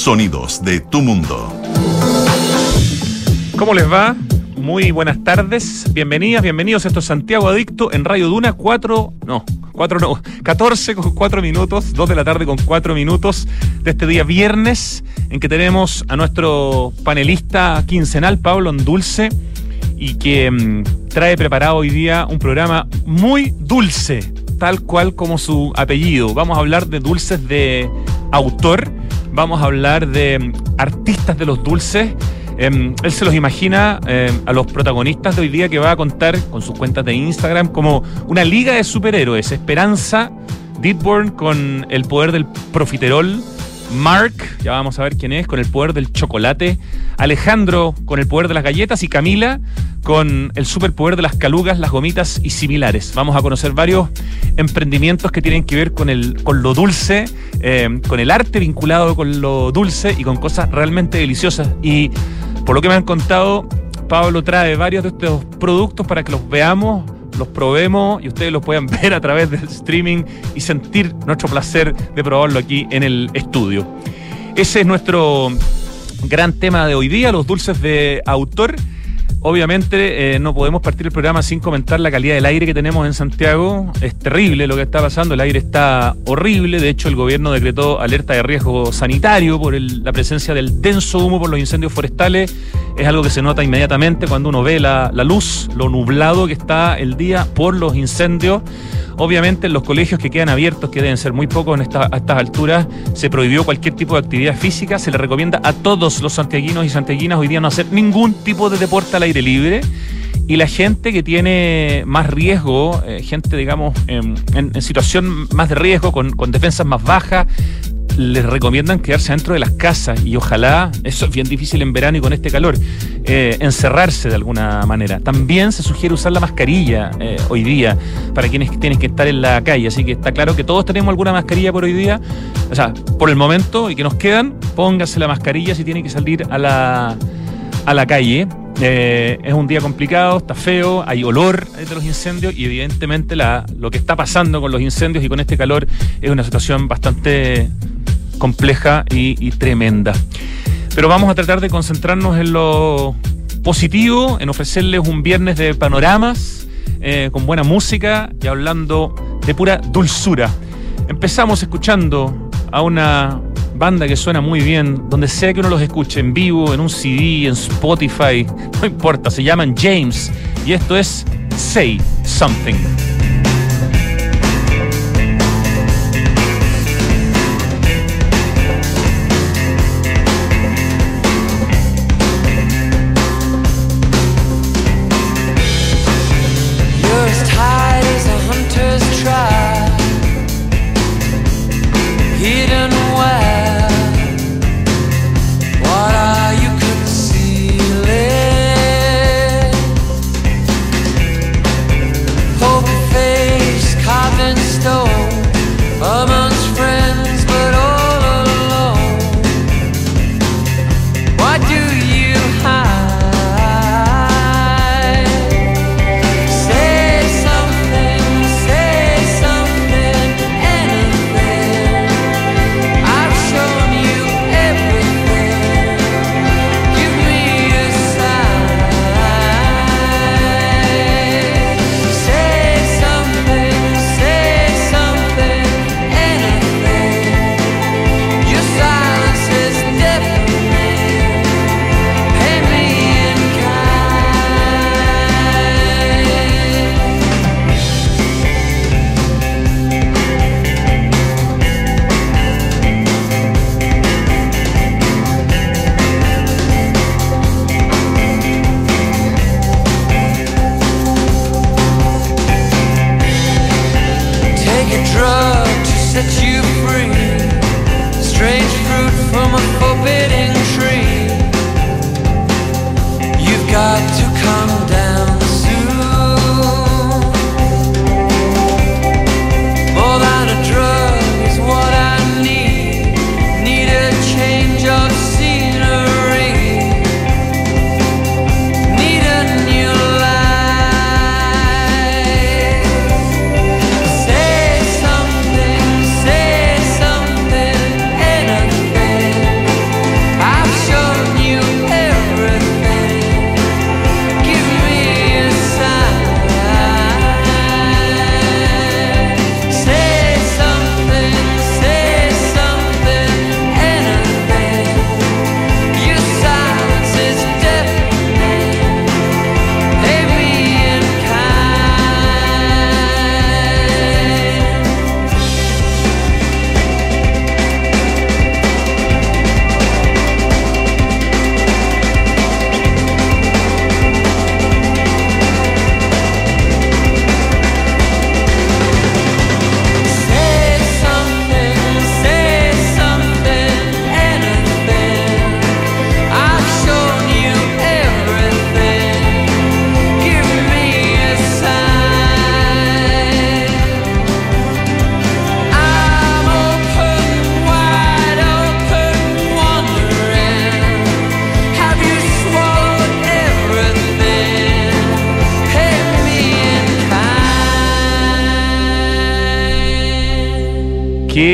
Sonidos de tu mundo. ¿Cómo les va? Muy buenas tardes, bienvenidas, bienvenidos. Esto es Santiago Adicto en Radio Duna 4, no, 4 no, 14 con 4 minutos, 2 de la tarde con 4 minutos de este día viernes en que tenemos a nuestro panelista quincenal, Pablo Dulce y que mm, trae preparado hoy día un programa muy dulce, tal cual como su apellido. Vamos a hablar de dulces de autor, vamos a hablar de mm, artistas de los dulces. Em, él se los imagina em, a los protagonistas de hoy día que va a contar con sus cuentas de Instagram como una liga de superhéroes. Esperanza, Deadborn con el poder del profiterol, Mark, ya vamos a ver quién es, con el poder del chocolate, Alejandro con el poder de las galletas y Camila con el superpoder de las calugas, las gomitas y similares. Vamos a conocer varios emprendimientos que tienen que ver con, el, con lo dulce, eh, con el arte vinculado con lo dulce y con cosas realmente deliciosas. Y por lo que me han contado, Pablo trae varios de estos productos para que los veamos los probemos y ustedes los puedan ver a través del streaming y sentir nuestro placer de probarlo aquí en el estudio. Ese es nuestro gran tema de hoy día, los dulces de autor. Obviamente eh, no podemos partir el programa sin comentar la calidad del aire que tenemos en Santiago. Es terrible lo que está pasando, el aire está horrible. De hecho, el gobierno decretó alerta de riesgo sanitario por la presencia del denso humo por los incendios forestales. Es algo que se nota inmediatamente cuando uno ve la, luz, lo nublado que está el día por los incendios. Obviamente en los colegios que quedan abiertos, que deben ser muy pocos en a estas alturas, se prohibió cualquier tipo de actividad física. Se le recomienda a todos los santiaguinos y santiaguinas hoy día no hacer ningún tipo de deporte al aire libre. Y la gente que tiene más riesgo, eh, gente, digamos, en, situación más de riesgo, con, defensas más bajas, les recomiendan quedarse dentro de las casas y ojalá, eso es bien difícil en verano y con este calor, eh, encerrarse de alguna manera. También se sugiere usar la mascarilla eh, hoy día para quienes tienen que estar en la calle, así que está claro que todos tenemos alguna mascarilla por hoy día, o sea, por el momento y que nos quedan, póngase la mascarilla si tiene que salir a la, a la calle. Eh, es un día complicado, está feo, hay olor de los incendios y evidentemente la, lo que está pasando con los incendios y con este calor es una situación bastante compleja y, tremenda. Pero vamos a tratar de concentrarnos en lo positivo, en ofrecerles un viernes de panoramas, eh, con buena música y hablando de pura dulzura. Empezamos escuchando a una banda que suena muy bien, donde sea que uno los escuche en vivo, en un CD, en Spotify, no importa, se llaman James y esto es Say Something.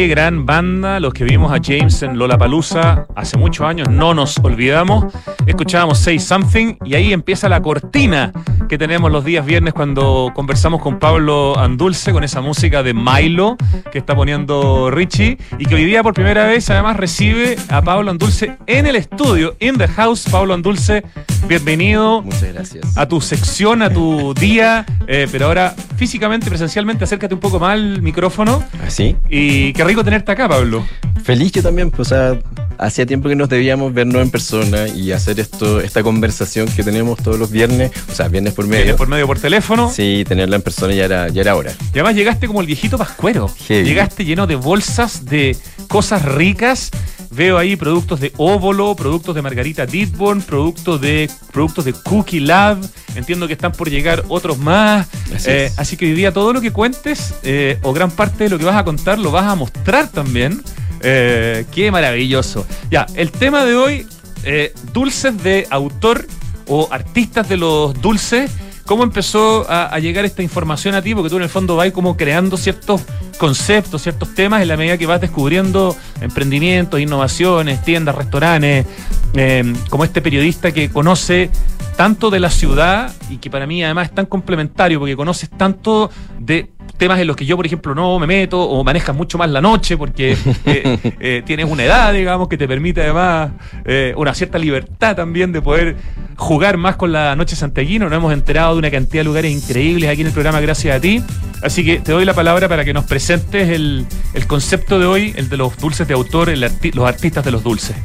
Gran banda, los que vimos a James en Lollapalooza hace muchos años, no nos olvidamos. Escuchábamos Say Something y ahí empieza la cortina que tenemos los días viernes cuando conversamos con Pablo Andulce con esa música de Milo que está poniendo Richie y que hoy día por primera vez además recibe a Pablo Andulce en el estudio, in the house. Pablo Andulce, bienvenido. Muchas gracias. A tu sección, a tu día, eh, pero ahora físicamente, presencialmente, acércate un poco más al micrófono. ¿Así? Y qué rico tenerte acá, Pablo. Feliz yo también, pues, o sea, hacía tiempo que nos debíamos vernos en persona y hacer esto, esta conversación que tenemos todos los viernes, o sea, viernes por medio. Viernes por medio por teléfono. Sí, tenerla en persona ya era, ya era hora. Y además llegaste como el viejito pascuero. Heavy. Llegaste lleno de bolsas de cosas ricas. Veo ahí productos de óvolo, productos de Margarita Ditborn, productos de, productos de Cookie Lab. Entiendo que están por llegar otros más. Así Eh, así que hoy día todo lo que cuentes, eh, o gran parte de lo que vas a contar, lo vas a mostrar también. Eh, qué maravilloso. Ya, el tema de hoy, eh, dulces de autor o artistas de los dulces. ¿Cómo empezó a, llegar esta información a ti? Porque tú en el fondo vas como creando ciertos conceptos, ciertos temas en la medida que vas descubriendo emprendimientos, innovaciones, tiendas, restaurantes, eh, como este periodista que conoce tanto de la ciudad y que para mí además es tan complementario porque conoces tanto de temas en los que yo, por ejemplo, no me meto o manejas mucho más la noche porque eh, eh, tienes una edad, digamos, que te permite además eh, una cierta libertad también de poder jugar más con la noche santiaguino. Nos hemos enterado de una cantidad de lugares increíbles aquí en el programa gracias a ti. Así que te doy la palabra para que nos presentes el, el concepto de hoy, el de los dulces de autor, el los artistas de los dulces.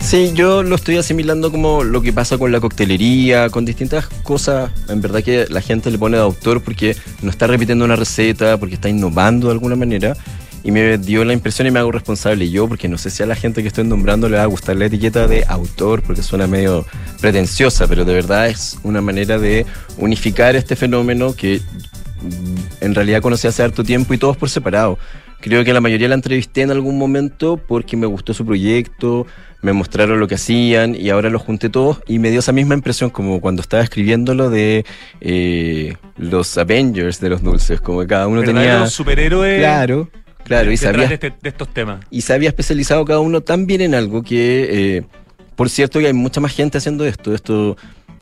Sí, yo lo estoy asimilando como lo que pasa con la coctelería, con distintas cosas. En verdad que la gente le pone de autor porque no está repitiendo una receta, porque está innovando de alguna manera. Y me dio la impresión y me hago responsable yo, porque no sé si a la gente que estoy nombrando le va a gustar la etiqueta de autor, porque suena medio pretenciosa, pero de verdad es una manera de unificar este fenómeno que en realidad conocí hace harto tiempo y todos por separado. Creo que la mayoría la entrevisté en algún momento porque me gustó su proyecto, me mostraron lo que hacían y ahora los junté todos y me dio esa misma impresión como cuando estaba escribiéndolo de eh, los Avengers de los dulces, como que cada uno tenía... Verdaderos superhéroes Claro, claro, y sabía, de, este- de estos temas. y se había especializado cada uno tan bien en algo que, eh, por cierto, que hay mucha más gente haciendo esto. Esto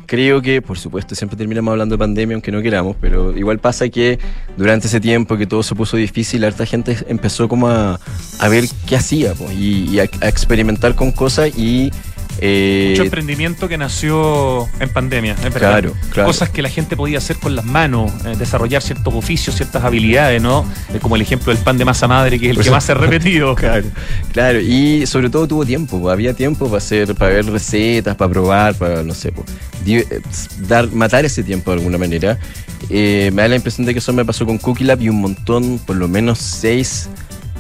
creo que, por supuesto, siempre terminamos hablando de pandemia, aunque no queramos, pero igual pasa que durante ese tiempo que todo se puso difícil, harta gente empezó como a, a ver qué hacía po, y, y a, a experimentar con cosas y... eh, Mucho emprendimiento que nació en pandemia. Claro, claro. Cosas que la gente podía hacer con las manos, eh, desarrollar ciertos oficios, ciertas habilidades, ¿no? Eh, como el ejemplo del pan de masa madre, que es el Por que eso- más se ha repetido. Claro, claro, y sobre todo tuvo tiempo, po, había tiempo para hacer, para ver recetas, para probar, para, no sé, dar, matar ese tiempo de alguna manera. Me da la impresión de que eso me pasó con Cookie Lab y un montón, por lo menos seis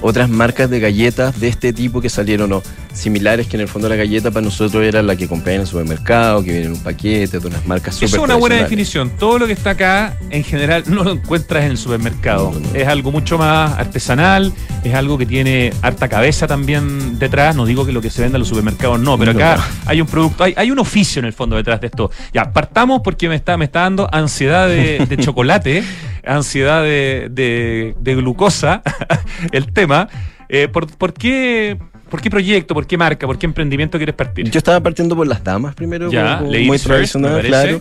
otras marcas de galletas de este tipo que salieron o similares que en el fondo la galleta para nosotros era la que compré en el supermercado, que viene en un paquete, de unas marcas súper Eso es una buena definición. Todo lo que está acá, en general, no lo encuentras en el supermercado. No, no, no. Es algo mucho más artesanal, es algo que tiene harta cabeza también detrás. No digo que lo que se venda en los supermercados no, pero acá no. hay un producto, hay, hay un oficio en el fondo detrás de esto. Ya, partamos porque me está, me está dando ansiedad de, de chocolate, ansiedad de, de- de glucosa, el tema. Eh, ¿por, por qué, ¿Por qué proyecto, por qué marca, por qué emprendimiento quieres partir? Yo estaba partiendo por las damas primero, Ya, como muy tradicional, claro.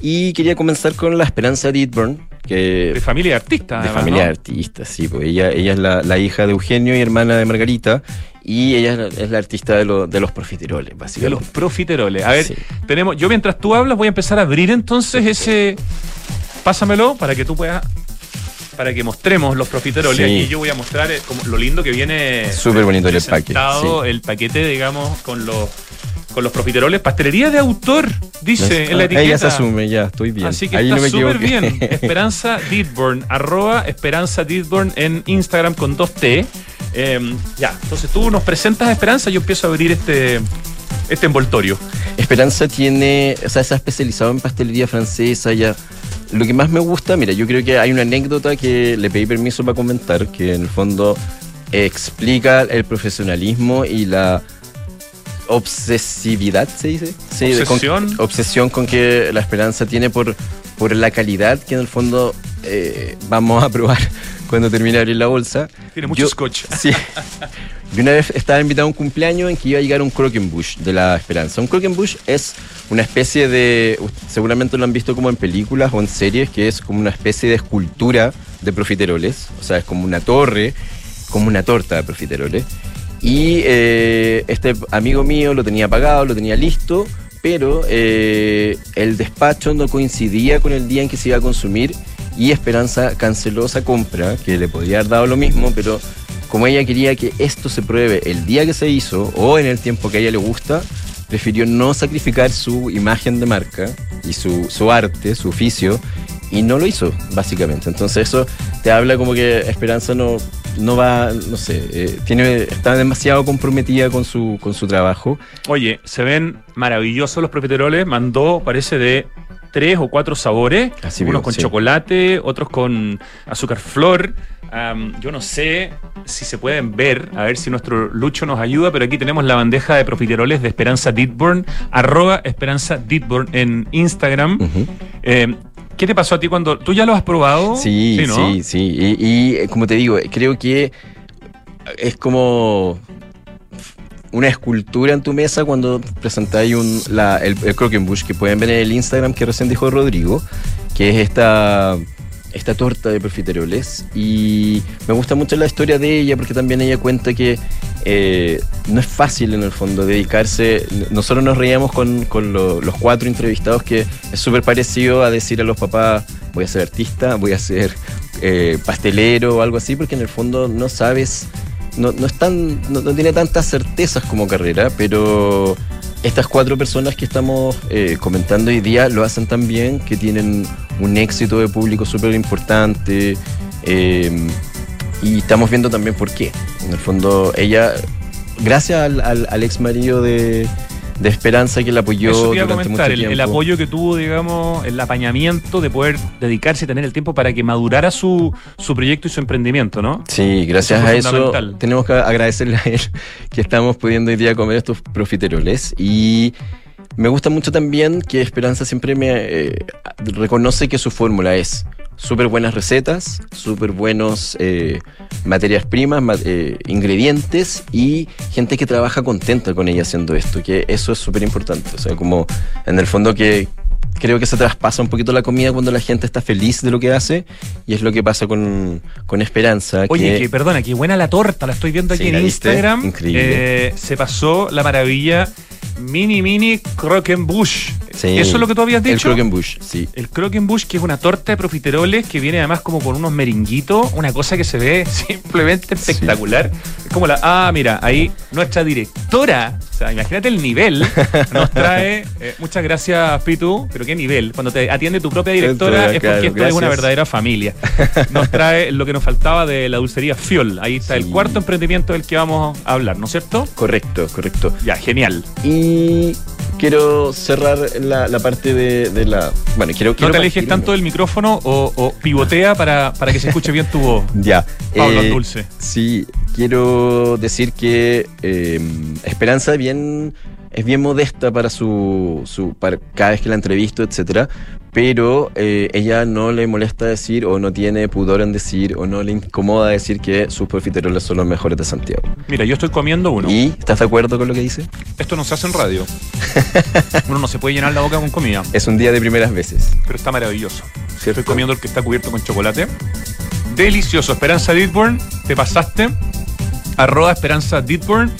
Y quería comenzar con la Esperanza Ditburn, que De familia de artistas. de además, familia ¿no? de artistas, sí, pues ella, ella es la, la hija de Eugenio y hermana de Margarita, y ella es la, es la artista de, lo- de los profiteroles, De básicamente. los profiteroles. A ver, Sí. tenemos. Yo mientras tú hablas voy a empezar a abrir entonces ese. Pásamelo para que tú puedas. Para que mostremos los profiteroles. Sí. Y yo voy a mostrar eh, como lo lindo que viene. Súper bonito el sí. El paquete, digamos, con los. Con los profiteroles. Pastelería de autor, dice en la Ah, etiqueta. Ella se asume, ya, estoy bien. Así que Ahí está no súper bien. Esperanza Didburn, arroba Esperanza Didburn en Instagram con 2T. Eh, ya, entonces tú nos presentas a Esperanza, yo empiezo a abrir este, este envoltorio. Esperanza tiene, o sea, se ha especializado en pastelería francesa ya. Lo que más me gusta, mira, yo creo que hay una anécdota que le pedí permiso para comentar, que en el fondo explica el profesionalismo y la obsesividad, ¿se dice? Sí, de- con- Obsesión. obsesión con que la esperanza tiene por, por la calidad que en el fondo eh, vamos a probar cuando terminé de abrir la bolsa. Tiene mucho scotch. Sí. Y una vez estaba invitado a un cumpleaños en que iba a llegar un Croquembush de la Esperanza. Un Croquembush es una especie de, seguramente lo han visto como en películas o en series, que es como una especie de escultura de profiteroles. O sea, es como una torre, como una torta de profiteroles. Y eh, este amigo mío lo tenía pagado, lo tenía listo, pero eh, el despacho no coincidía con el día en que se iba a consumir y Esperanza canceló esa compra, que le podría haber dado lo mismo, pero como ella quería que esto se pruebe el día que se hizo o en el tiempo que a ella le gusta, prefirió no sacrificar su imagen de marca y su, su arte, su oficio, y no lo hizo, básicamente. Entonces eso te habla como que Esperanza no, no va, no sé, eh, tiene, está demasiado comprometida con su, con su trabajo. Oye, se ven maravillosos los profiteroles. Mandó, parece, de tres o cuatro sabores. Así Unos con sí. chocolate, otros con azúcar flor. Yo no sé si se pueden ver, a ver si nuestro Lucho nos ayuda, pero aquí tenemos la bandeja de profiteroles de Esperanza Ditburn, arroba Esperanza Ditburn en Instagram. Eh, ¿Qué te pasó a ti cuando tú ya lo has probado? Sí, sí, ¿no? sí. Y, y, como te digo, creo que es como una escultura en tu mesa cuando presentáis un, la, el, el Croquembush que pueden ver en el Instagram que recién dijo Rodrigo, que es esta, esta torta de profiteroles. Y me gusta mucho la historia de ella porque también ella cuenta que eh, no es fácil en el fondo dedicarse. Nosotros nos reíamos con, con lo- los cuatro entrevistados que es súper parecido a decir a los papás, voy a ser artista, voy a ser eh, pastelero o algo así, porque en el fondo no sabes, no, no, es tan- no, no tiene tantas certezas como carrera, pero estas cuatro personas que estamos eh, comentando hoy día lo hacen tan bien que tienen un éxito de público súper importante. eh, y estamos viendo también por qué. En el fondo, ella, gracias al, al, al ex marido de, de Esperanza que la apoyó Eso te iba a durante comentar, mucho el, apoyo que tuvo, digamos, el apañamiento de poder dedicarse y tener el tiempo para que madurara su, su proyecto y su emprendimiento, ¿no? Sí, gracias Eso a eso tenemos que agradecerle a él que estamos pudiendo hoy día comer estos profiteroles y me gusta mucho también que Esperanza siempre me eh, reconoce que su fórmula es súper buenas recetas, súper buenos eh, materias primas, ma- eh, ingredientes y gente que trabaja contenta con ella haciendo esto, que eso es súper importante. O sea, como en el fondo que creo que se traspasa un poquito la comida cuando la gente está feliz de lo que hace y es lo que pasa con, con Esperanza. Oye, que, que perdona, qué buena la torta, la estoy viendo aquí Sí, en. Instagram. Increíble. Eh, se pasó la maravilla mini mini croquembush. Sí, ¿Eso es lo que tú habías El dicho? Croquembush, sí. El croquembush, que es una torta de profiteroles que viene además como con unos merenguitos, una cosa que se ve simplemente espectacular. Es como la. Ah, mira, ahí nuestra directora, o sea, imagínate el nivel, nos trae. eh, muchas gracias, Pitu, pero qué nivel. Cuando te atiende tu propia directora es porque esto es una verdadera familia. Nos trae lo que nos faltaba de la dulcería Fiol. Ahí está el cuarto emprendimiento del que vamos a hablar, ¿no es cierto? Correcto, correcto. Ya, genial. Y quiero cerrar la, la parte de, de la. Bueno, quiero. No quiero te alejes tanto del micrófono o, o pivotea para, para que se escuche bien tu voz. Ya. Pablo eh, Dulce. Sí, quiero decir que eh, Esperanza bien, es bien modesta para su, su para cada vez que la entrevisto, etcétera, pero eh, ella no le molesta decir o no tiene pudor en decir o no le incomoda decir que sus profiteroles son los mejores de Santiago. Mira, yo estoy comiendo uno. ¿Y estás de acuerdo con lo que dice? Esto no se hace en radio. Uno no se puede llenar la boca con comida, Es un día de primeras veces. pero está maravilloso. ¿cierto? Estoy comiendo el que está cubierto con chocolate. Delicioso. Esperanza Ditburn, te pasaste. Arroba Esperanza Ditburn.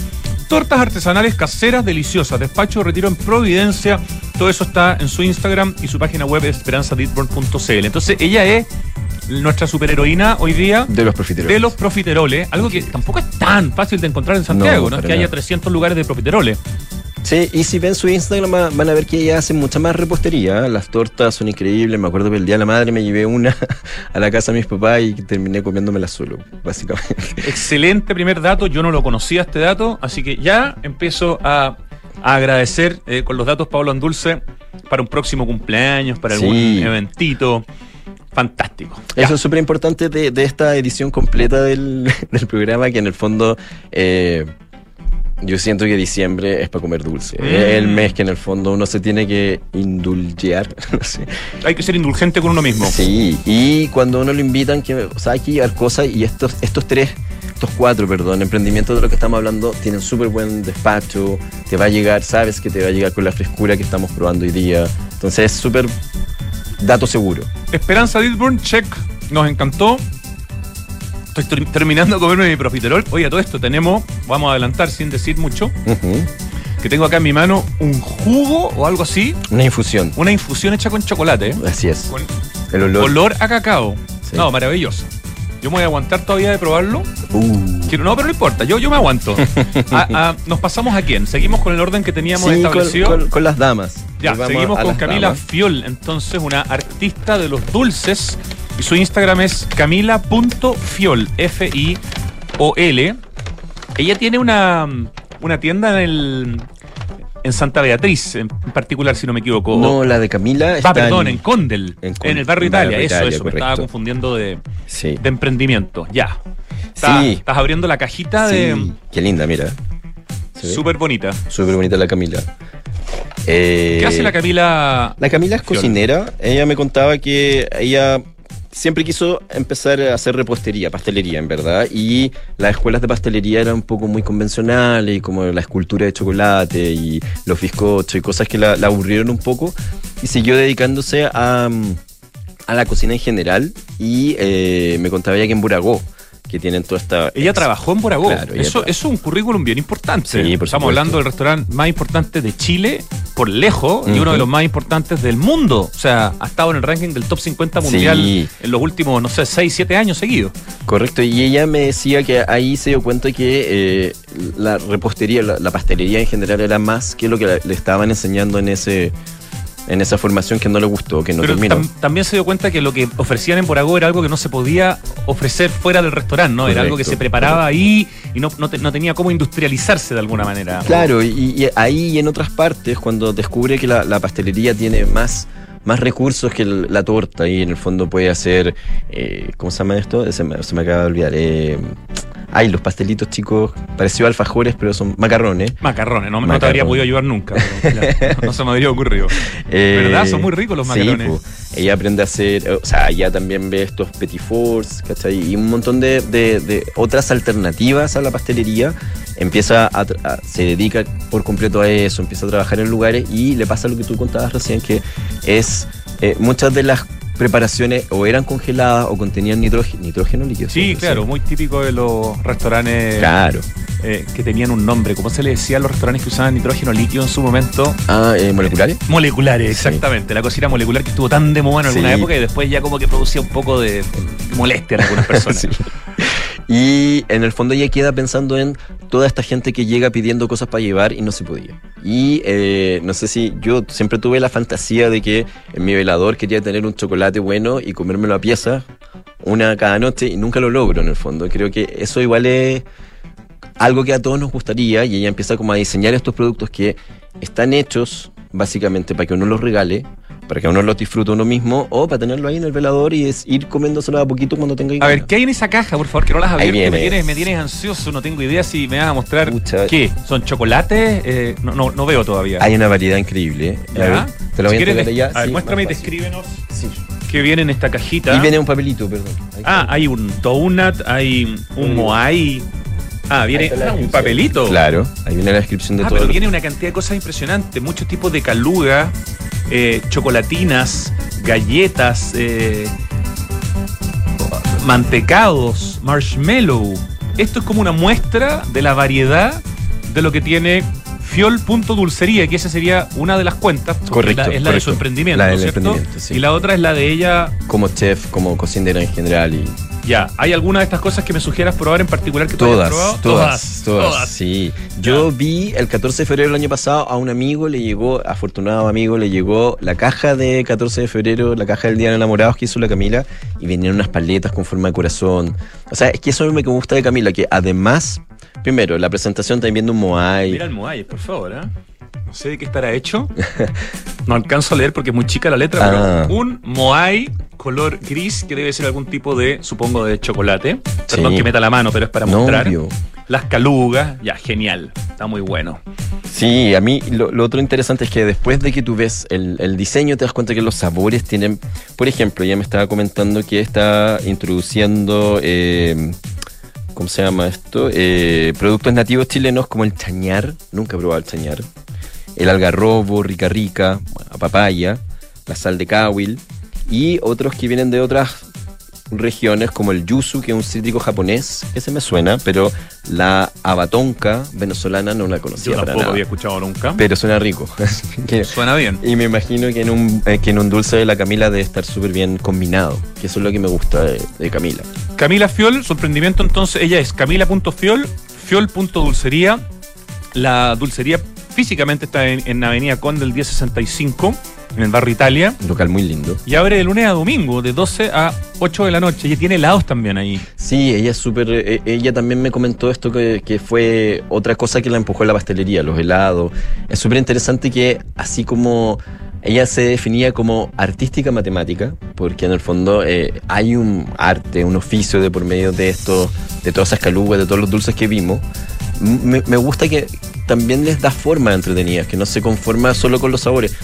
Tortas artesanales caseras deliciosas. Despacho Retiro en Providencia. Todo eso está en su Instagram y su página web es esperanzaditburn.cl. Entonces, ella es nuestra superheroína hoy día De los profiteroles. de los profiteroles. Algo que tampoco es tan fácil de encontrar en Santiago. No, No, es que haya nada. 300 lugares de profiteroles. Sí, y si ven su Instagram va- van a ver que ella hace mucha más repostería. Las tortas son increíbles. Me acuerdo que el día de la madre me llevé una a la casa de mis papás y terminé comiéndomela solo, básicamente. Excelente primer dato, yo no lo conocía este dato, así que ya empiezo a, a agradecer eh, con los datos Pablo Andulce para un próximo cumpleaños, para Sí. algún eventito. Fantástico. Ya. Eso es súper importante de, de esta edición completa del, del programa, que en el fondo eh, Yo siento que diciembre es para comer dulce. Mm. Es el mes que en el fondo uno se tiene que indulgear. no sé. Hay que ser indulgente con uno mismo. Sí, y cuando uno lo invitan, que, o sea, hay que llevar cosas y estos, estos tres, estos cuatro, perdón, emprendimientos de lo que estamos hablando tienen súper buen despacho, te va a llegar, sabes que te va a llegar con la frescura que estamos probando hoy día. Entonces es súper dato seguro. Esperanza Didburn, check. Nos encantó. Estoy ter- terminando de comerme mi profiterol. Oye, todo esto tenemos, vamos a adelantar sin decir mucho, que tengo acá en mi mano un jugo o algo así, Una infusión, una infusión hecha con chocolate, así es. con El olor. olor a cacao. Sí. No, maravilloso. Yo me voy a aguantar todavía de probarlo. Uh. Quiero- no, pero no importa, yo, yo me aguanto. ¿Nos pasamos a quién? ¿Seguimos con el orden que teníamos Sí, establecido? con- con las damas. Ya, seguimos con Camila damas. Fiol, entonces una artista de los dulces. Y su Instagram es camila.fiol, F-I-O-L. Ella tiene una, una tienda en el en Santa Beatriz, en particular, si no me equivoco. No, la de Camila está perdón, en Condel, en el barrio Italia, eso, eso, me estaba confundiendo de, Sí. de emprendimiento, ya. Estás, Sí. estás abriendo la cajita Sí, de... Qué linda, mira. Súper bonita. Súper bonita la Camila. Eh, ¿Qué hace la Camila? La Camila es cocinera. Ella me contaba que ella siempre quiso empezar a hacer repostería, pastelería, en verdad. Y las escuelas de pastelería eran un poco muy convencionales, como la escultura de chocolate y los bizcochos y cosas que la, aburrieron un poco. Y siguió dedicándose a, mm, a la cocina en general. Y eh, me contaba ella que en Buragó, que tienen toda esta. Ella trabajó en Boragó. Claro, eso, es un currículum bien importante. Sí, por Estamos supuesto. hablando del restaurante más importante de Chile, por lejos, y uno de los más importantes del mundo. O sea, ha estado en el ranking del top 50 mundial Sí. en los últimos, no sé, 6, 7 años seguidos. Correcto, y ella me decía que ahí se dio cuenta que eh, la repostería, la, la pastelería en general era más que lo que le estaban enseñando en ese en esa formación que no le gustó, que no Pero terminó. tam- también se dio cuenta que lo que ofrecían en Boragó era algo que no se podía ofrecer fuera del restaurante, ¿no? Era algo que se preparaba ahí y no, no, te- no tenía cómo industrializarse de alguna manera. Claro, y, y ahí y en otras partes, cuando descubre que la, la pastelería tiene más, más recursos que el- la torta, y en el fondo puede hacer, eh, ¿cómo se llama esto? Se me, se me acaba de olvidar. Eh, ay, los pastelitos chicos, pareció alfajores, pero son macarrones. Macarrones, no, no te Macarrones. habría podido ayudar nunca. pero, ya, no se me habría ocurrido. Eh, ¿Verdad? Son muy ricos los sí, po. ella aprende a hacer, o sea, ella también ve estos petit fours, ¿cachai? Y un montón de, de- de otras alternativas a la pastelería. Empieza a- se dedica por completo a eso, empieza a trabajar en lugares y le pasa lo que tú contabas recién, que es eh, muchas de las preparaciones o eran congeladas o contenían nitrógeno, nitrógeno líquido. Sí, claro, muy típico de los restaurantes Claro. eh, que tenían un nombre. ¿Cómo se le decía a los restaurantes que usaban nitrógeno líquido en su momento? Ah, eh, moleculares. Moleculares, Sí. exactamente. La cocina molecular que estuvo tan de moda en alguna Sí. época y después ya como que producía un poco de molestia en algunas personas. Sí. Y en el fondo ella queda pensando en toda esta gente que llega pidiendo cosas para llevar y no se podía. Y eh, no sé si yo siempre tuve la fantasía de que en mi velador quería tener un chocolate bueno y comérmelo a piezas, una cada noche, y nunca lo logro en el fondo. Creo que eso igual es algo que a todos nos gustaría y ella empieza como a diseñar estos productos que están hechos básicamente para que uno los regale, para que uno los disfrute uno mismo o para tenerlo ahí en el velador y es ir comiéndoselo a poquito cuando tenga A ver, ¿qué hay en esa caja, por favor? Que no las abierto. Me tienes, me tienes ansioso, no tengo idea si me vas a mostrar. Pucha. ¿Qué? ¿Son chocolates? Eh, no, no, no veo todavía. Hay una variedad increíble. A ¿Ya? te lo voy Si a entregar ya. A ver, Sí, muéstrame y descríbenos Sí. qué viene en esta cajita. Y viene un papelito, perdón. Ahí Ah, hay un donut, hay un Un- moai. Ah, viene ah, un papelito. Claro, ahí viene la descripción de Ah, todo. pero viene una cantidad de cosas impresionantes. Muchos tipos de caluga, eh, chocolatinas, galletas, eh, mantecados, marshmallow. Esto es como una muestra de la variedad de lo que tiene Fiol.dulcería, que esa sería una de las cuentas. Correcto, Es la, es la de su emprendimiento, La del ¿no es cierto? emprendimiento, sí. Y la otra es la de ella. Como chef, como cocinera en general y Ya, ¿hay alguna de estas cosas que me sugieras probar en particular que tú hayas todas, probado? todas, todas, todas. Sí, yo vi el 14 de febrero del año pasado a un amigo le llegó, afortunado amigo, le llegó la caja de 14 de febrero, la caja del Día de Enamorados que hizo la Camila y venían unas paletas con forma de corazón. O sea, es que eso es lo que me gusta de Camila, que además, primero, la presentación también de un Moai. Mira el Moai, por favor, ¿eh? No sé de qué estará hecho. No alcanzo a leer porque es muy chica la letra, Ah. pero un Moai color gris que debe ser algún tipo de, supongo, de chocolate. Perdón que meta la mano, pero es para No, mostrar. obvio. las calugas, ya, genial. Está muy bueno. Sí, a mí lo, lo otro interesante es que después de que tú ves el, el diseño, te das cuenta que los sabores tienen. Por ejemplo, ya me estaba comentando que está introduciendo. eh, ¿Cómo se llama esto? Eh, productos nativos chilenos como el chañar. Nunca he probado el chañar. El algarrobo, rica rica, papaya, la sal de cahuil. Y otros que vienen de otras regiones como el yuzu, que es un cítrico japonés, ese me suena, pero la abatonca venezolana no la conocía Yo para tampoco nada. había escuchado nunca. Pero suena rico. Que- Suena bien. y me imagino que en, un, eh, que en un dulce de la Camila debe estar súper bien combinado, que eso es lo que me gusta de, de Camila. Camila Fiol, su emprendimiento entonces, ella es camila.fiol, fiol.dulcería. La dulcería físicamente está en, en Avenida Conde el 1065, en el barrio Italia. Un local muy lindo. Y abre de lunes a domingo, de 12 a 8 de la noche. Y tiene helados también ahí. Sí, ella es súper. eh, ella también me comentó esto que, que fue otra cosa que la empujó a la pastelería, los helados. Es súper interesante que, así como ella se definía como artística matemática, porque en el fondo eh, hay un arte, un oficio de por medio de esto, de todas esas calugas, de todos los dulces que vimos. Me, me gusta que también les da forma entretenida, que no se conforma solo con los sabores.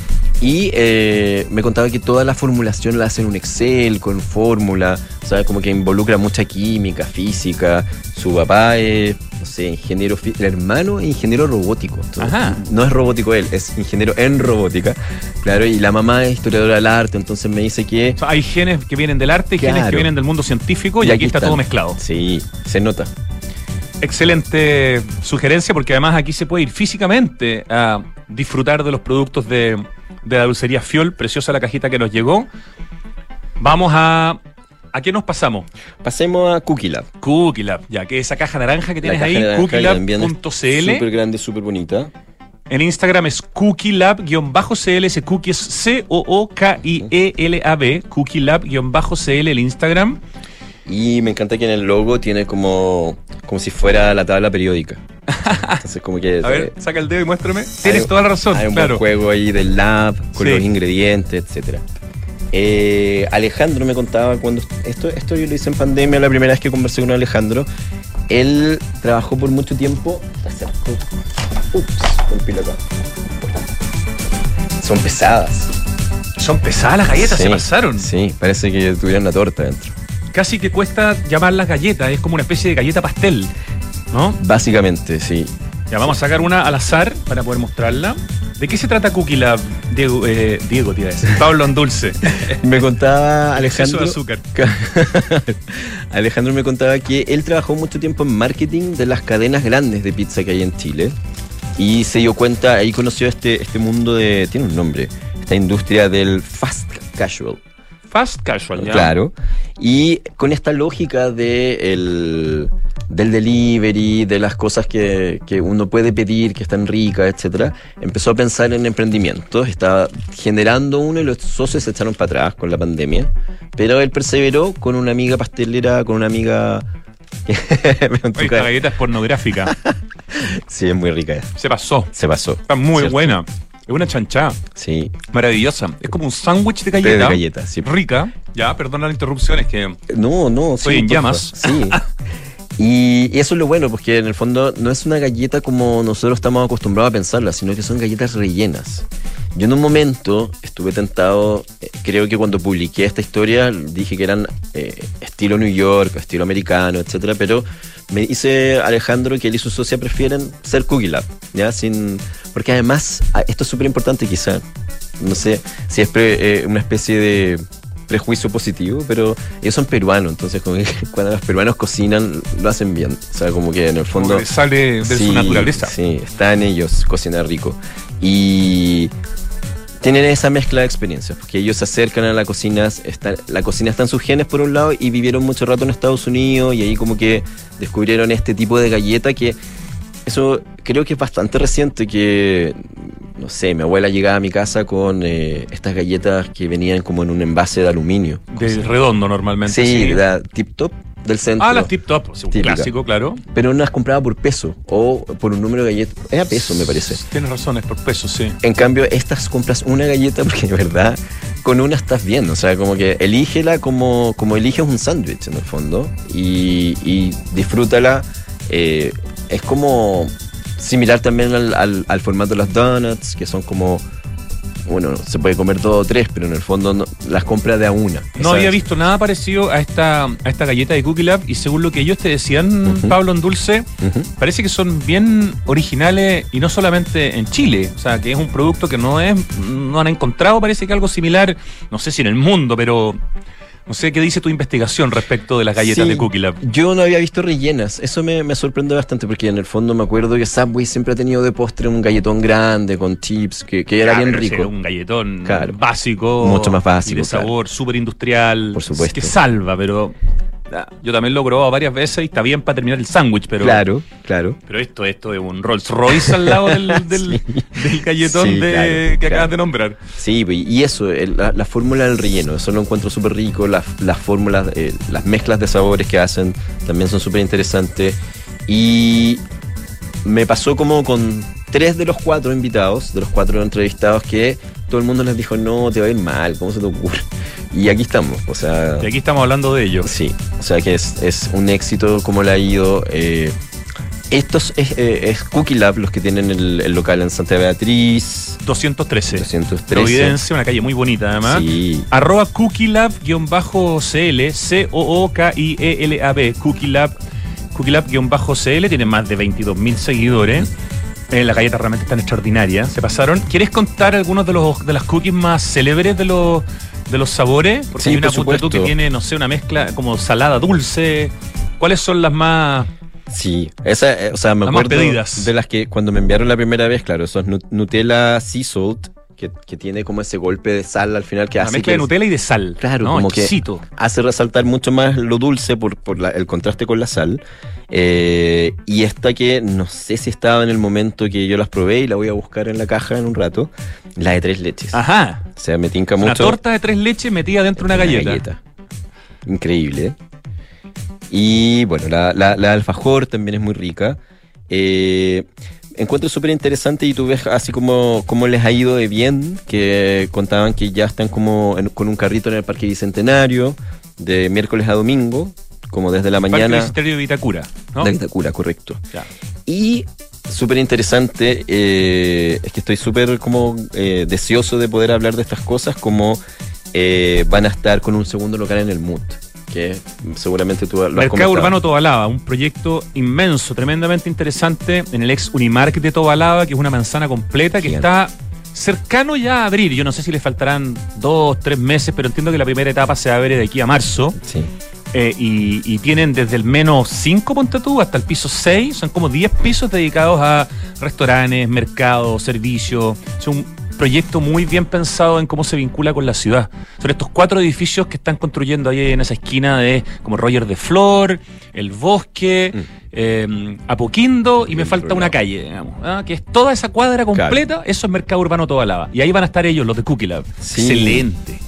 Y eh, me contaba que toda la formulación la hace en un Excel, con fórmula, o sea, como que involucra mucha química, física. Su papá es, no sé, ingeniero, el hermano es ingeniero robótico. Entonces, Ajá. No es robótico él, es ingeniero en robótica. Claro, y la mamá es historiadora del arte, entonces me dice que... O sea, hay genes que vienen del arte y genes que vienen del mundo científico. Y, aquí, está todo mezclado. Sí, se nota. Excelente sugerencia porque además aquí se puede ir físicamente a disfrutar de los productos de, de la dulcería Fiol. Preciosa la cajita que nos llegó. Vamos a... ¿A qué nos pasamos? Pasemos a Cookie Lab. Cookie Lab, ya que esa caja naranja que tienes ahí, cookielab.cl. Súper grande, súper bonita. En Instagram es cookielab-cl, ese cookie es C-O-O-K-I-E-L-A-B, cookielab-cl el Instagram. Y me encanta que en el logo tiene como, como si fuera la tabla periódica. Entonces, como que. A ver, saca el dedo y muéstrame. Tienes toda la razón, Hay un claro. buen juego ahí del lab, con Sí. los ingredientes, etcétera. Eh, Alejandro me contaba cuando. Esto, esto yo lo hice en pandemia, la primera vez que conversé con Alejandro. Él trabajó por mucho tiempo. Ups, la acá. Son pesadas. Son pesadas las galletas, Sí, se pasaron. Sí, parece que tuvieran una torta dentro. Casi que cuesta llamarlas galletas, es como una especie de galleta pastel, ¿no? Básicamente, sí. Ya vamos a sacar una al azar para poder mostrarla. ¿De qué se trata Cookie Lab? Diego, eh, Diego te iba a decir. Pablo Andulce. Me contaba Alejandro. de azúcar. Alejandro me contaba que él trabajó mucho tiempo en marketing de las cadenas grandes de pizza que hay en Chile. Y se dio cuenta, ahí conoció este, este mundo de. Tiene un nombre. Esta industria del fast casual. Fast casual, ¿ya? Claro. Y con esta lógica de el- del delivery, de las cosas que, que uno puede pedir, que están ricas, etcétera, empezó a pensar en emprendimientos. Estaba generando uno y los socios se echaron para atrás con la pandemia. Pero él perseveró con una amiga pastelera, con una amiga. Oye, esta galleta es pornográfica. sí, es muy rica. Se pasó. Se pasó. Está muy ¿Cierto? buena. Es una chanchada. Sí. Maravillosa. Es como un sándwich de De galleta. galleta, sí. Rica. Ya, perdona la interrupción, es que No, no, Estoy sí, en porfa. llamas. Sí. Y eso es lo bueno, porque en el fondo no es una galleta como nosotros estamos acostumbrados a pensarla, sino que son galletas rellenas. Yo en un momento estuve tentado, eh, creo que cuando publiqué esta historia dije que eran eh, estilo New York, estilo americano, etcétera, pero me dice Alejandro que él y su socia prefieren ser Cookie Lab, ¿ya? Sin, porque además, ah, esto es súper importante quizá, no sé si es eh, una especie de prejuicio positivo, pero ellos son peruanos, entonces como que cuando los peruanos cocinan lo hacen bien, o sea, como que en el como fondo... que sale de su Sí, naturaleza. Sí, está en ellos cocinar rico. Y tienen esa mezcla de experiencias, porque ellos se acercan a la cocina, está, la cocina está en sus genes por un lado y vivieron mucho rato en Estados Unidos y ahí como que descubrieron este tipo de galleta que eso creo que es bastante reciente que, no sé, mi abuela llegaba a mi casa con eh, estas galletas que venían como en un envase de aluminio. De redondo normalmente. Sí, la tip top del centro. Ah, las tip top, sí, un Típica. clásico, claro. Pero no las compraba por peso o por un número de galletas. Era peso, me parece. Tienes razón, es por peso, sí. En cambio, estas compras una galleta porque de verdad con una estás bien. O sea, como que elígela como, como eliges un sándwich en el fondo y, y disfrútala Eh, es como similar también al, al- al formato de las donuts, que son como, bueno, se puede comer dos o tres, pero en el fondo no- las compra de a una. No había visto nada parecido a esta, a esta galleta de Cookie Lab y según lo que ellos te decían. Pablo en Dulce, parece que son bien originales y no solamente en Chile, o sea, que es un producto que no es no han encontrado, parece que algo similar, no sé si en el mundo, pero no sé qué dice tu investigación respecto de las galletas Sí, de Cookie Lab. Yo no había visto rellenas. Eso me, me sorprende bastante porque en el fondo me acuerdo que Subway siempre ha tenido de postre un galletón grande con chips que, que era bien rico. era un galletón Claro. básico. Mucho más básico, y de claro. sabor, súper industrial. Por supuesto. Que salva, pero yo también lo he probado varias veces y está bien para terminar el sándwich, pero. Claro, claro. Pero esto, esto es un Rolls Royce al lado del, del, del galletón Sí, de- claro, que claro. acabas de nombrar. Sí, y eso, la fórmula del relleno, eso lo encuentro súper rico. Las, las fórmulas, eh, las mezclas de sabores que hacen también son súper interesantes. Y me pasó como con tres de los cuatro invitados, de los cuatro entrevistados, que todo el mundo les dijo, no, te va a ir mal, ¿cómo se te ocurre? Y aquí estamos, o sea... Y aquí estamos hablando de ello. Sí, o sea que es, es un éxito como le ha ido. eh, estos es, eh, es Cookie Lab, los que tienen el, el local en Santa Beatriz, 213. 213. Providencia, una calle muy bonita además. Sí, Arroba cookielab-cl, C-O-O-K-I-E-L-A-B, cookielab, cookielab-cl, tiene más de 22.000 seguidores. Eh, las galletas realmente están extraordinarias, se pasaron. ¿Quieres contar algunos de los de las cookies más célebres de los de los sabores? Porque Sí, hay una por que tiene, no sé, una mezcla como salada dulce. ¿Cuáles son las más sí. Esa, eh, o sea, me Las acuerdo pedidas. de las que cuando me enviaron la primera vez, claro, esos Nu- Nutella Sea Salt, que, que tiene como ese golpe de sal al final que una hace mezcla que de Nutella y de sal? Claro, ¿no? como que- Exquisito. hace resaltar mucho más lo dulce por, por la- el contraste con la sal. Eh, y esta que no sé si estaba en el momento que yo las probé y la voy a buscar en la caja en un rato, la de tres leches. Ajá. O sea, me tinca Una mucho. torta de tres leches metida dentro de una galleta. Increíble. ¿eh? Y bueno, la, la, la alfajor también es muy rica. Eh, encuentro súper interesante y tú ves así como, como les ha ido de bien, que contaban que ya están como en- con un carrito en el Parque Bicentenario, de miércoles a domingo, como desde la Parque mañana. Universitario de Vitacura, ¿no? De Vitacura, correcto. Ya. Y súper interesante, eh, es que estoy súper como eh, deseoso de poder hablar de estas cosas, como eh, van a estar con un segundo local en el MUT, que seguramente tú lo has Mercado comentado. Urbano Tobalaba, un proyecto inmenso, tremendamente interesante en el ex Unimark de Tobalaba, que es una manzana completa que está cercano ya a abrir. Yo no sé si le faltarán dos, tres meses, pero entiendo que la primera etapa se abre de aquí a marzo. Sí, Eh, y, y tienen desde el menos 5, ponte tú, hasta el piso 6. Son como 10 pisos dedicados a restaurantes, mercados, servicios. Es un proyecto muy bien pensado en cómo se vincula con la ciudad. Son estos cuatro edificios que están construyendo ahí en esa esquina de como Roger de Flor, El Bosque, Mm. eh, Apoquindo y me falta una calle, digamos, ¿ah? que es toda esa cuadra completa. Eso es Mercado Urbano Tobalaba. Y ahí van a estar ellos, los de Cookie Lab. Sí. Excelente.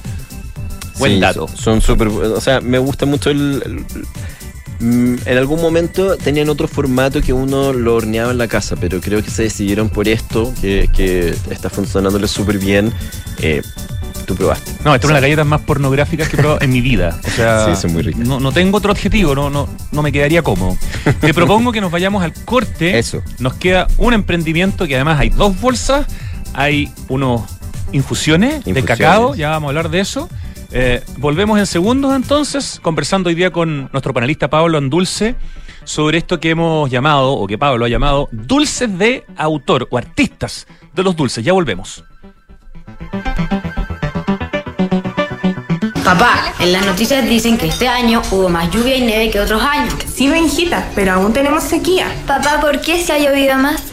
Buen Sí, dato. Son súper. O sea, me gusta mucho el. el- en algún momento tenían otro formato que uno lo horneaba en la casa, pero creo que se decidieron por esto, que, que está funcionándoles súper bien. Eh, tú probaste. No, esta es una de las galletas más pornográficas que he probado en mi vida. O sea, Sí, son muy ricas. No, no tengo otro adjetivo, no, no, no me quedaría cómodo. Te propongo que nos vayamos al corte. Eso. Nos queda un emprendimiento que además hay dos bolsas, hay unos infusiones, de Infusiones. cacao, ya vamos a hablar de eso. Eh, volvemos en segundos entonces, conversando hoy día con nuestro panelista Pablo Andulce sobre esto que hemos llamado, o que Pablo ha llamado, dulces de autor o artistas de los dulces. Ya volvemos. Papá, en las noticias dicen que este año hubo más lluvia y nieve que otros años. Sí, Benjita, pero aún tenemos sequía. Papá, ¿por qué se ha llovido más?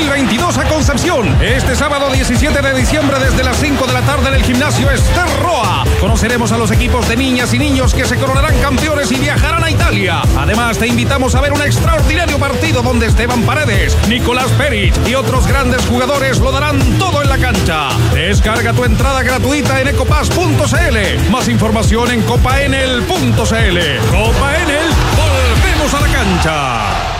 2022 a Concepción. Este sábado 17 de diciembre desde las 5 de la tarde en el gimnasio Esterroa. Conoceremos a los equipos de niñas y niños que se coronarán campeones y viajarán a Italia. Además te invitamos a ver un extraordinario partido donde Esteban Paredes, Nicolás Peric y otros grandes jugadores lo darán todo en la cancha. Descarga tu entrada gratuita en ecopass.cl. Más información en copaenel.cl. Copa Enel, volvemos a la cancha.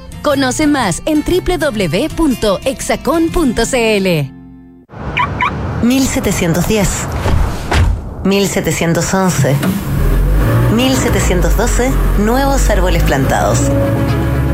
Conoce más en www.exacon.cl. 1710, 1711, 1712, nuevos árboles plantados.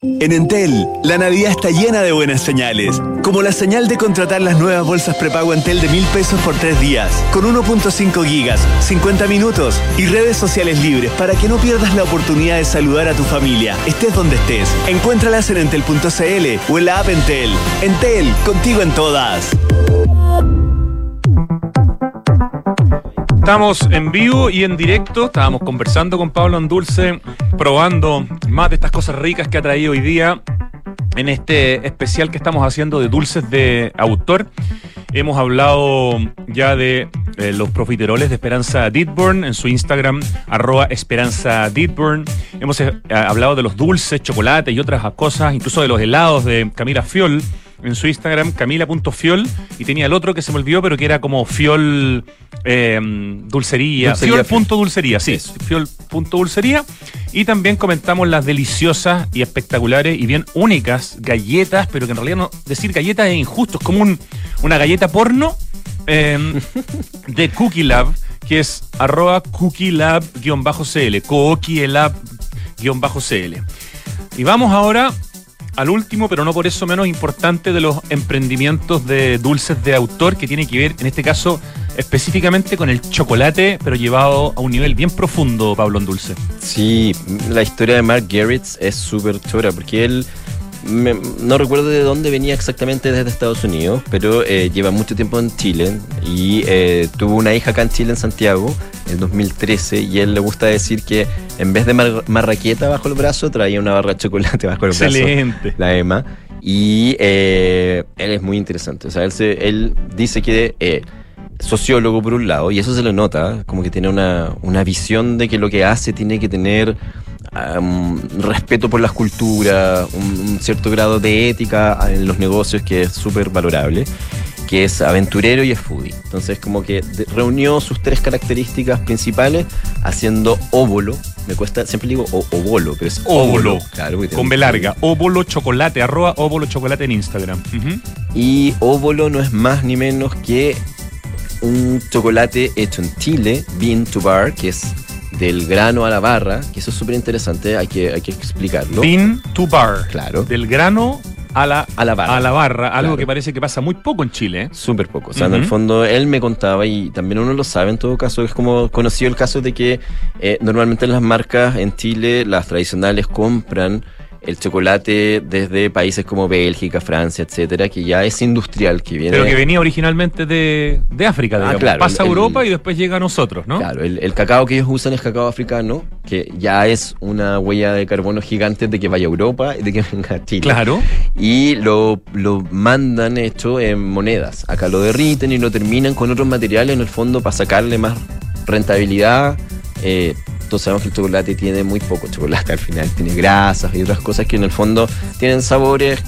En Entel, la Navidad está llena de buenas señales, como la señal de contratar las nuevas bolsas prepago Entel de mil pesos por tres días, con 1.5 gigas, 50 minutos y redes sociales libres para que no pierdas la oportunidad de saludar a tu familia, estés donde estés. Encuéntralas en entel.cl o en la app Entel. Entel, contigo en todas. Estamos en vivo y en directo, estábamos conversando con Pablo Andulce, probando más de estas cosas ricas que ha traído hoy día en este especial que estamos haciendo de dulces de autor. Hemos hablado ya de eh, los profiteroles de Esperanza Didburn en su Instagram, arroba Esperanza Didburn. Hemos eh, hablado de los dulces, chocolate y otras cosas, incluso de los helados de Camila Fiol en su Instagram, camila.fiol, y tenía el otro que se me olvidó, pero que era como fiol eh, dulcería. Dulcería Fiol.dulcería, sí, fiol.dulcería. Y también comentamos las deliciosas y espectaculares y bien únicas galletas, pero que en realidad no, decir galletas es injusto, es como un, una galleta porno eh, de Cookie Lab, que es arroba cookielab-cl, cookielab-cl. Y vamos ahora al último, pero no por eso menos importante, de los emprendimientos de dulces de autor, que tiene que ver, en este caso, específicamente con el chocolate, pero llevado a un nivel bien profundo, Pablo en Dulce. Sí, la historia de Mark Garrett es súper chora, porque él me- no recuerdo de dónde venía exactamente desde Estados Unidos, pero eh, lleva mucho tiempo en Chile y eh, tuvo una hija acá en Chile, en Santiago, en 2013, y él le gusta decir que en vez de mar- marraqueta bajo el brazo, traía una barra de chocolate bajo el brazo. Excelente. La Emma. Y eh, él es muy interesante. O sea, él, se- él dice que eh, sociólogo por un lado, y eso se le nota, como que tiene una, una visión de que lo que hace tiene que tener um, respeto por las culturas, un, un cierto grado de ética en los negocios que es súper valorable que es aventurero y es foodie. Entonces, como que reunió sus tres características principales haciendo óvolo. Me cuesta, siempre digo o- ovolo, pero es. Claro, tiene Con B larga. Óvolo chocolate, arroba óvolo chocolate en Instagram. Ujú. Y óvolo no es más ni menos que un chocolate hecho en Chile, bean to bar, que es del grano a la barra, que eso es súper interesante, hay que, hay que explicarlo. Bean to bar. Claro. Del grano a la, A la barra. a la barra, algo Claro. que parece que pasa muy poco en Chile. ¿eh? Súper poco. O sea, en el fondo él me contaba y también uno lo sabe en todo caso, es como conocido el caso de que eh, normalmente las marcas en Chile, las tradicionales, compran el chocolate desde países como Bélgica, Francia, etcétera, que ya es industrial, que viene... Pero que venía originalmente de, de África, Ah, claro, Pasa a el- Europa y después llega a nosotros, ¿no? Claro, el, el cacao que ellos usan es cacao africano, que ya es una huella de carbono gigante de que vaya a Europa y de que venga a Chile. Claro. Y lo, lo mandan hecho en monedas. Acá lo derriten y lo terminan con otros materiales en el fondo para sacarle más rentabilidad. Eh, todos sabemos que el chocolate tiene muy poco chocolate al final, tiene grasas y otras cosas que en el fondo tienen sabores.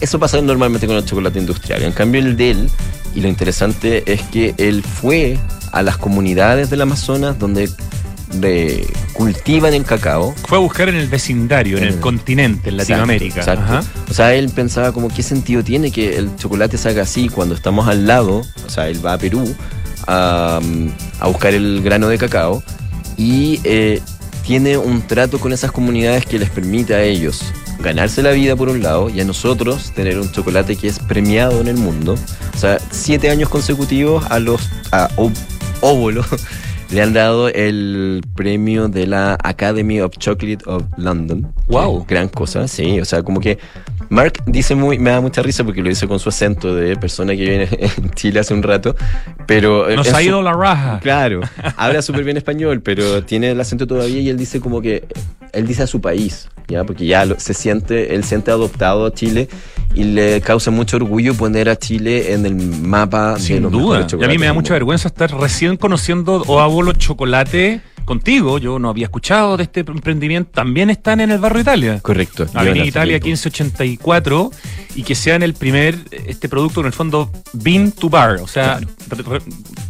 Eso pasa normalmente con el chocolate industrial. En cambio, el de él, y lo interesante es que él fue a las comunidades del Amazonas donde de- cultivan el cacao. Fue a buscar en el vecindario, en el continente, en Latinoamérica. Exacto, exacto. O sea, él pensaba como qué sentido tiene que el chocolate se haga así cuando estamos al lado, o sea, él va a Perú a, buscar el grano de cacao y eh, tiene un trato con esas comunidades que les permite a ellos ganarse la vida por un lado y a nosotros tener un chocolate que es premiado en el mundo. O sea, siete años consecutivos a los a Ó- Óvolo le han dado el premio de la Academy of Chocolate of London. Wow. Gran cosa, sí. O sea, como que Mark dice muy, me da mucha risa porque lo dice con su acento de persona que viene en Chile hace un rato, pero Nos en ha su- ido la raja. Claro, habla súper bien español, pero tiene el acento todavía y él dice como que él dice a su país, ya, porque ya lo- se siente, él siente adoptado a Chile y le causa mucho orgullo poner a Chile en el mapa de Sin los duda. Y a mí me da mucha vergüenza estar recién conociendo Oabolo Chocolate contigo. Yo no había escuchado de este emprendimiento. También están en el barrio Italia. Correcto. Avenida Italia tiempo. 1584 y que sean el primer, este producto en el fondo, bean to bar, o sea, re-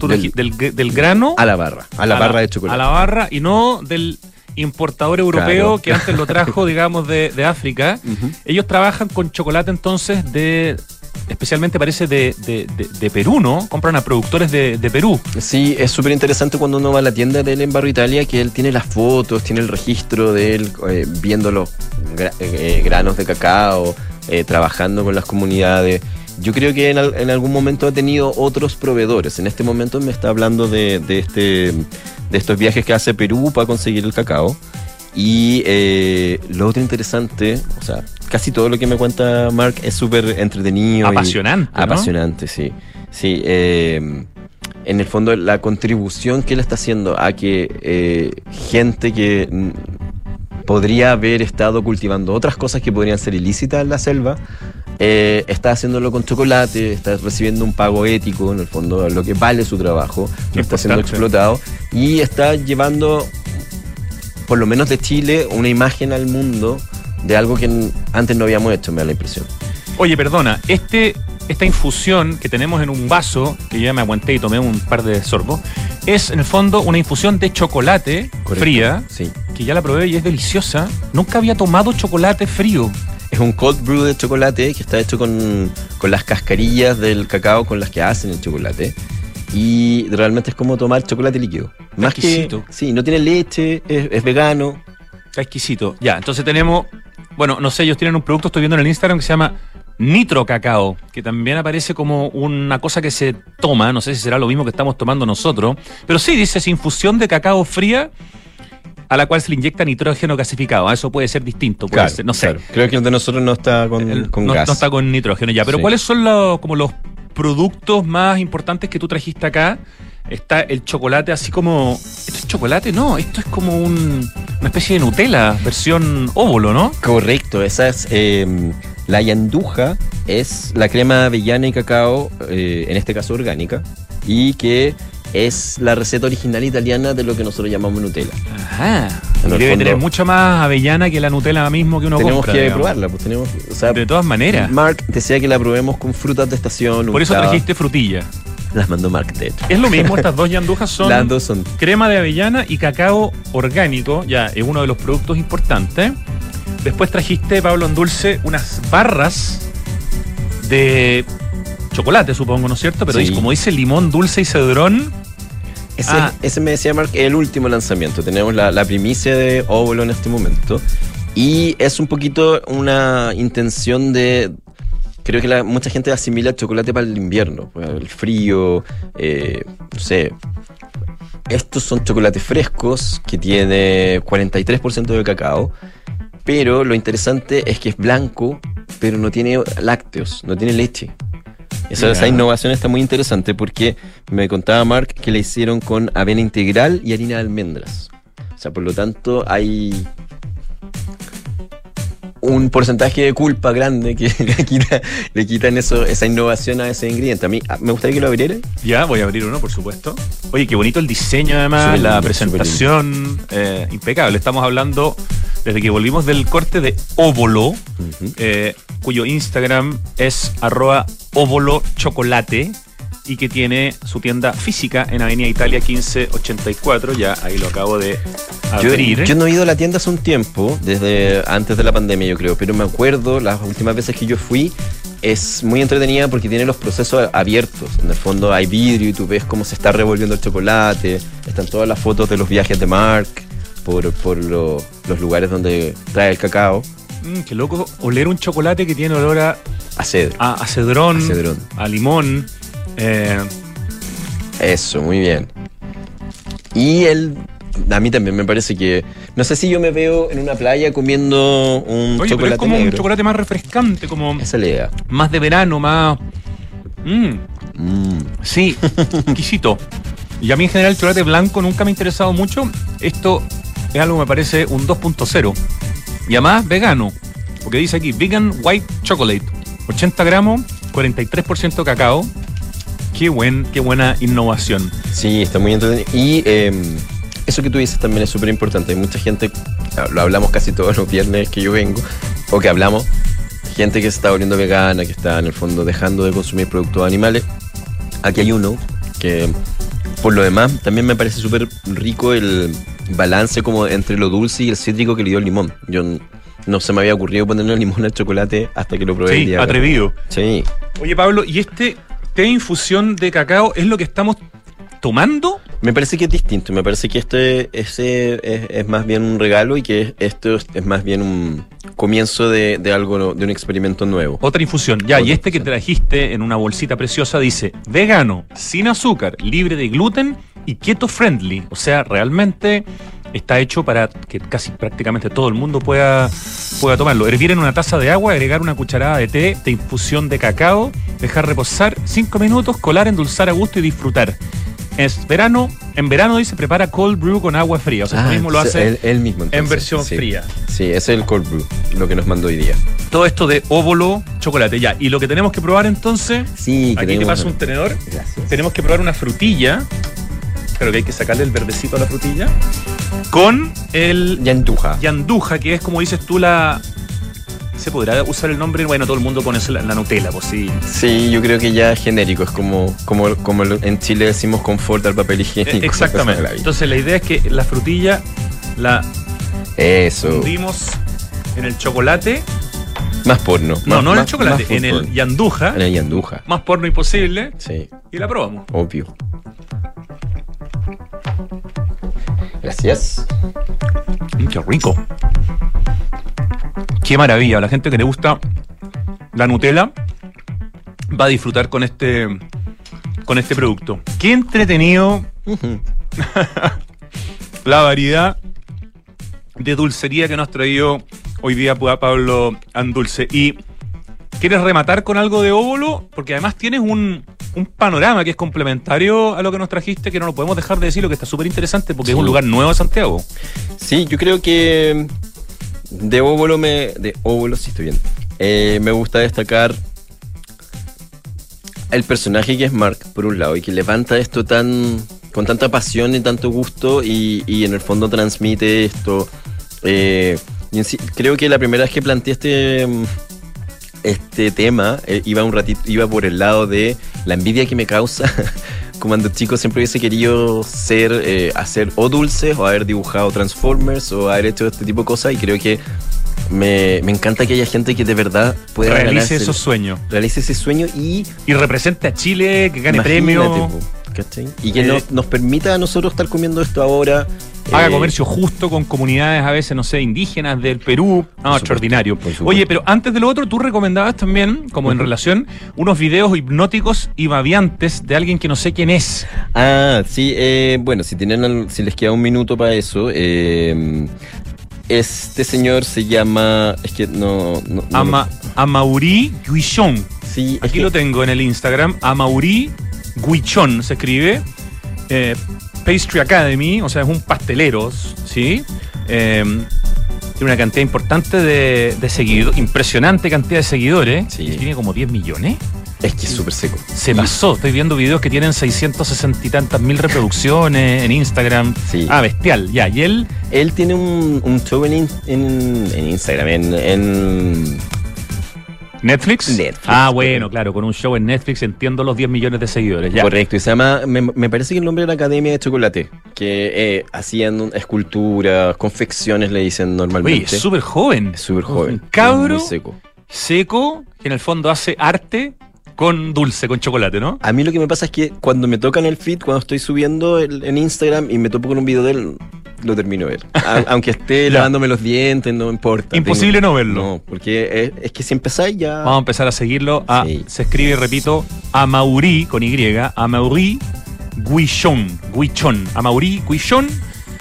re- del, del grano A la barra, a la barra de chocolate. A la barra y no del importador europeo Claro. que antes lo trajo, digamos, de, de África. Ellos trabajan con chocolate entonces de, especialmente parece de, de- de- de Perú, ¿no? Compran a productores de, de Perú. Sí, es súper interesante cuando uno va a la tienda de él en Barrio Italia, que él tiene las fotos, tiene el registro de él eh, viendo los gra- eh, granos de cacao, eh, trabajando con las comunidades. Yo creo que en, en algún momento ha tenido otros proveedores. En este momento me está hablando de, de este, de estos viajes que hace Perú para conseguir el cacao. Y eh, lo otro interesante, o sea, casi todo lo que me cuenta Mark es súper entretenido. y- Apasionante, ¿no? Apasionante, sí. Sí, eh, en el fondo la contribución que él está haciendo a que eh, gente que podría haber estado cultivando otras cosas que podrían ser ilícitas en la selva, eh, está haciéndolo con chocolate, está recibiendo un pago ético, en el fondo, lo que vale su trabajo, no está siendo explotado y está llevando, por lo menos de Chile, una imagen al mundo de algo que antes no habíamos hecho, me da la impresión. Oye, perdona, este, esta infusión que tenemos en un vaso, que yo ya me aguanté y tomé un par de sorbos, es en el fondo una infusión de chocolate Correcto, fría, Sí. que ya la probé y es deliciosa. Nunca había tomado chocolate frío. Es un cold brew de chocolate que está hecho con, con las cascarillas del cacao con las que hacen el chocolate. Y realmente es como tomar chocolate líquido. Más exquisito. que. Sí, no tiene leche, es, es vegano. Está exquisito. Ya, entonces tenemos, bueno, no sé, ellos tienen un producto, estoy viendo en el Instagram, que se llama Nitro Cacao, que también aparece como una cosa que se toma, no sé si será lo mismo que estamos tomando nosotros, pero sí dice, es infusión de cacao fría a la cual se le inyecta nitrógeno gasificado. Ah, Eso puede ser distinto, puede Claro, ser, no sé. claro. Creo que el de nosotros no está con, con no, gas. no está con nitrógeno ya. Pero Sí. ¿cuáles son los, como los productos más importantes que tú trajiste acá? Está el chocolate así como... ¿Esto es chocolate? No, esto es como un- una especie de Nutella, versión óvulo, ¿no? Correcto, esa es. eh, la yanduja es la crema de avellana y cacao, eh, en este caso orgánica, y que es la receta original italiana de lo que nosotros llamamos Nutella. Ajá. El Debe fondo- tener mucha más avellana que la Nutella mismo que uno tenemos compra. que digamos. probarla, pues tenemos que- o sea, De todas maneras. Mark decía que la probemos con frutas de estación. Por eso trajiste frutilla. Las mandó Mark, de hecho. Es lo mismo, estas dos yandujas son Las dos son. crema de avellana y cacao orgánico, ya es uno de los productos importantes. Después trajiste, Pablo en Dulce, unas barras de chocolate, supongo, ¿no es cierto? Pero Sí. como dice limón, dulce y cedrón, Ese, Ah. ese me decía Mark, el último lanzamiento. Tenemos la, la primicia de óvulo en este momento. Y es un poquito una intención de. Creo que la- mucha gente asimila el chocolate para el invierno, para el frío, eh, no sé. Estos son chocolates frescos que tiene 43% de cacao Pero lo interesante es que es blanco, pero no tiene lácteos, no tiene leche. Esa, esa innovación está muy interesante porque me contaba Mark que la hicieron con avena integral y harina de almendras. O sea, por lo tanto, hay un porcentaje de culpa grande que le, quita- le quitan eso, esa innovación a ese ingrediente. A mí ah, me gustaría que lo abrieran. Ya, voy a abrir uno, por supuesto. Oye, qué bonito el diseño, además, Súper la lindo, presentación, eh, impecable. Estamos hablando, desde que volvimos del corte de Óvolo, eh, cuyo Instagram es arroba óvolo chocolate y que tiene su tienda física en Avenida Italia 1584. Ya ahí lo acabo de Yo, abrir. yo no he ido a la tienda hace un tiempo, desde antes de la pandemia yo creo, pero me acuerdo las últimas veces que yo fui, es muy entretenida porque tiene los procesos abiertos. En el fondo hay vidrio y tú ves cómo se está revolviendo el chocolate, están todas las fotos de los viajes de Mark por, por lo- los lugares donde trae el cacao. Mm, qué loco oler un chocolate que tiene olor a, A cedro. a, a cedrón, A cedrón. a limón. eh, Eso, muy bien. Y él, a mí también me parece que, no sé si yo me veo en una playa comiendo un oye, pero chocolate es como un chocolate más refrescante, como Esa es la idea. más de verano, más. Mm, Mm. sí, exquisito. Y a mí en general el chocolate blanco nunca me ha interesado mucho. Esto es algo me parece un 2.0. Y además vegano. Porque dice aquí, vegan white chocolate. 80 gramos, 43% cacao. Qué, buen, qué buena innovación. Sí, está muy entretenido. Y eh, eso que tú dices también es súper importante. Hay mucha gente, lo hablamos casi todos los viernes que yo vengo, o que hablamos, gente que se está volviendo vegana, que está en el fondo dejando de consumir productos animales. Aquí hay uno que, por lo demás, también me parece súper rico el balance como entre lo dulce y el cítrico que le dio el limón. Yo no se me había ocurrido ponerle limón al chocolate hasta que lo probé. el Sí, día. atrevido. Sí. Oye, Pablo, ¿y este té infusión de cacao es lo que estamos tomando? Me parece que es distinto, me parece que este ese es, es más bien un regalo y que esto es, más bien un comienzo de, de algo, de un experimento nuevo. Otra infusión. Ya, Otra y este que trajiste en una bolsita preciosa dice vegano, sin azúcar, libre de gluten y keto friendly. O sea, realmente está hecho para que casi prácticamente todo el mundo pueda, pueda tomarlo. Hervir en una taza de agua, agregar una cucharada de té de infusión de cacao, dejar reposar 5 minutos, colar, endulzar a gusto y disfrutar. Es verano, en verano dice prepara cold brew con agua fría. O sea, Ah, mismo lo hace él, él mismo. en versión sí. fría. Sí, ese es el cold brew, lo que nos mandó hoy día. Todo esto de óvulo, chocolate. Ya, y lo que tenemos que probar entonces Sí, que Aquí te paso un tenedor. Gracias. Tenemos que probar una frutilla. Creo que hay que sacarle el verdecito a la frutilla. Con el Yanduja. yanduja, que es como dices tú la. ¿Se podrá usar el nombre? Bueno, todo el mundo conoce la, la Nutella, pues sí. Sí, yo creo que ya es genérico, es como, como, como en Chile decimos confort al papel higiénico. Eh, Exactamente. la. Entonces la idea es que la frutilla la Eso. hundimos en el chocolate. Más porno. No, más- no en el chocolate, en el yanduja. En el yanduja. Más porno imposible. Sí, Y la probamos. obvio. Gracias. Mm, qué rico. Qué maravilla. La gente que le gusta la Nutella va a disfrutar con este con este producto. Qué entretenido la variedad de dulcería que nos ha traído hoy día Pa- Pablo Andulce. Y ¿quieres rematar con algo de óvulo? Porque además tienes un, un panorama que es complementario a lo que nos trajiste, que no lo podemos dejar de decir, lo que está súper interesante porque es un lugar nuevo de Santiago. Sí, yo creo que de óvulo me. De óvulo, sí estoy bien. Eh, me gusta destacar el personaje que es Mark, por un lado, y que levanta esto tan. con tanta pasión y tanto gusto, y, y en el fondo transmite esto. Eh, creo que la primera vez que planteé este. Este tema eh, iba un ratito, iba por el lado de la envidia que me causa. Cuando chico siempre hubiese querido ser, eh, hacer o dulces, o haber dibujado Transformers, o haber hecho este tipo de cosas, y creo que me, me encanta que haya gente que de verdad pueda Realice esos sueños. realice ese sueño y Y represente a Chile, que gane Imagínate, premio, po, ¿cachai? Y que Eh, nos, nos permita a nosotros estar comiendo esto ahora. haga eh, comercio justo con comunidades a veces, no sé, indígenas del Perú. No, extraordinario. Oye, pero antes de lo otro, tú recomendabas también, como en relación, unos videos hipnóticos y babiantes de alguien que no sé quién es. Ah, sí, eh, bueno, si tienen si les queda un minuto para eso, eh, Este señor se llama. Es que no. no, no Ama, Amaury Guichon. Sí, es Aquí que- lo tengo en el Instagram. Amaury Guichon se escribe. Eh, Pastry Academy, o sea, es un pastelero, ¿sí? Eh, tiene una cantidad importante de, de seguidores, impresionante cantidad de seguidores. Tiene como 10 millones. Es que es súper seco. Se pasó. Estoy viendo videos que tienen 660 y tantas mil reproducciones en Instagram. Ah, bestial, ya. Y él. Él tiene un, un show en, in- en, en Instagram, en, en ¿Netflix? Netflix. Ah, bueno, claro, con un show en Netflix entiendo los 10 millones de seguidores. Ya. Correcto, y se llama, me, me parece que el nombre era Academia de Chocolate, que eh, hacían un- esculturas, confecciones le dicen normalmente. Oye, es súper joven. Súper joven. cabro. muy seco. Seco, que en el fondo hace arte con dulce, con chocolate, ¿no? A mí lo que me pasa es que cuando me tocan el feed, cuando estoy subiendo el- en Instagram y me topo con un video de él, lo termino de ver. A- aunque esté lavándome los dientes, no importa. Imposible Tengo- no verlo. No, porque es, es que si empezáis ya... Vamos a empezar a seguirlo. A, Se escribe, repito, Amaury con Y, Amaury Guichon. Guichon. Amaury Guichon.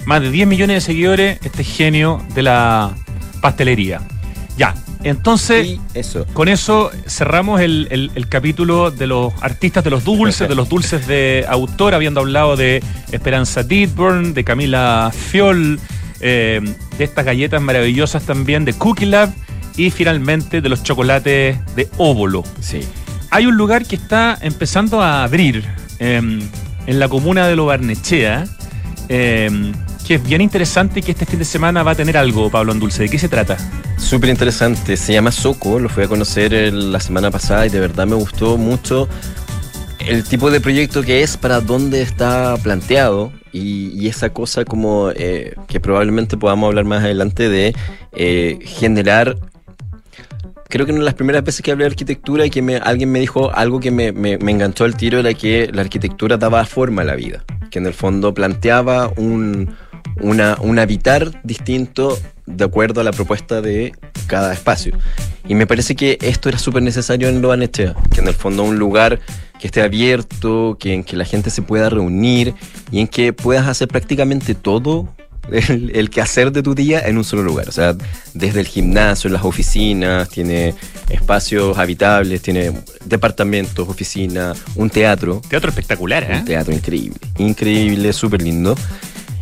Más de 10 millones de seguidores. Este genio de la pastelería. Ya. Entonces, eso. con eso cerramos el, el- el capítulo de los artistas de los dulces, de los dulces de autor, habiendo hablado de Esperanza Didburn, de Camila Fiol, eh, de estas galletas maravillosas también de Cookie Lab y finalmente de los chocolates de óvulo. Sí. Hay un lugar que está empezando a abrir eh, en la comuna de Lo Barnechea, eh, que es bien interesante que este fin de semana va a tener algo, Pablo Andulce. ¿De qué se trata? Súper interesante. Se llama Soco, lo fui a conocer el- la semana pasada y de verdad me gustó mucho el tipo de proyecto que es, para dónde está planteado y, esa cosa como eh, que probablemente podamos hablar más adelante de eh, generar creo que una de las primeras veces que hablé de arquitectura y que alguien me dijo algo que me, me- me enganchó al tiro era que la arquitectura daba forma a la vida, que en el fondo planteaba un, una, un habitar distinto de acuerdo a la propuesta de cada espacio. Y me parece que esto era súper necesario en Lo Anechea, que en el fondo un lugar que esté abierto, que en que la gente se pueda reunir y en que puedas hacer prácticamente todo el, el quehacer de tu día en un solo lugar. O sea, desde el gimnasio, las oficinas, tiene espacios habitables, tiene departamentos, oficinas, un teatro. Teatro espectacular, ¿eh? Un teatro increíble, increíble, súper lindo.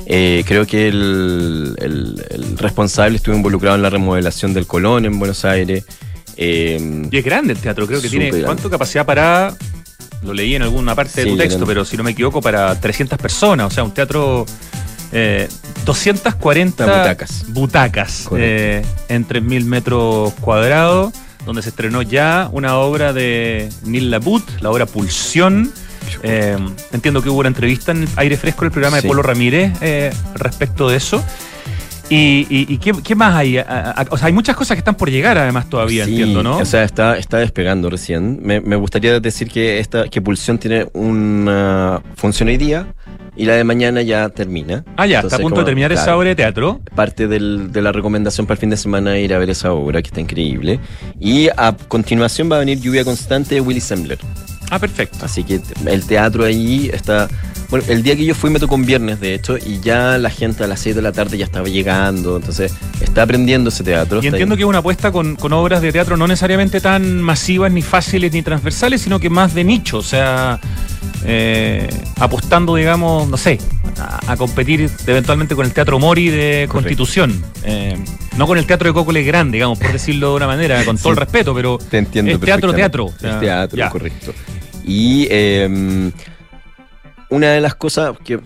Eh, creo que el, el- el responsable estuvo involucrado en la remodelación del Colón en Buenos Aires. Eh, Y es grande el teatro, creo que tiene. grande. ¿Cuánto capacidad para.? Lo leí en alguna parte de tu texto, grande. pero si no me equivoco, para 300 personas. O sea, un teatro. eh, 240 Butacas. butacas eh, en 3.000 metros cuadrados, donde se estrenó ya una obra de Neil Labut, la obra Pulsión. Eh, entiendo que hubo una entrevista en Aire Fresco, el programa Sí. de Polo Ramírez, eh, respecto de eso. ¿Y, y- y qué, qué más hay? O sea, hay muchas cosas que están por llegar además todavía, Sí, entiendo, ¿no? O sea, está, está despegando recién. Me, me gustaría decir que esta que Pulsión tiene una función hoy día y la de mañana ya termina. Ah, ya, está a punto de terminar esa obra de teatro. Parte del- de la recomendación para el fin de semana es ir a ver esa obra, que está increíble. Y a continuación va a venir Lluvia Constante de Willy Sembler. Ah, perfecto. Así que el teatro ahí está... Bueno, el día que yo fui me tocó un viernes, de hecho, y ya la gente a las 6 de la tarde ya estaba llegando, entonces está aprendiendo ese teatro. Y entiendo que es una apuesta con, con obras de teatro no necesariamente tan masivas, ni fáciles, ni transversales, sino que más de nicho, o sea, eh, apostando, digamos, no sé, a, a competir eventualmente con el Teatro Mori de Constitución. Eh, no con el Teatro de Cócole Grande, digamos, por decirlo de una manera, con todo el respeto, pero Te entiendo es teatro, teatro. perfectamente. O sea, Es teatro, ya. correcto. Y eh, una de las cosas que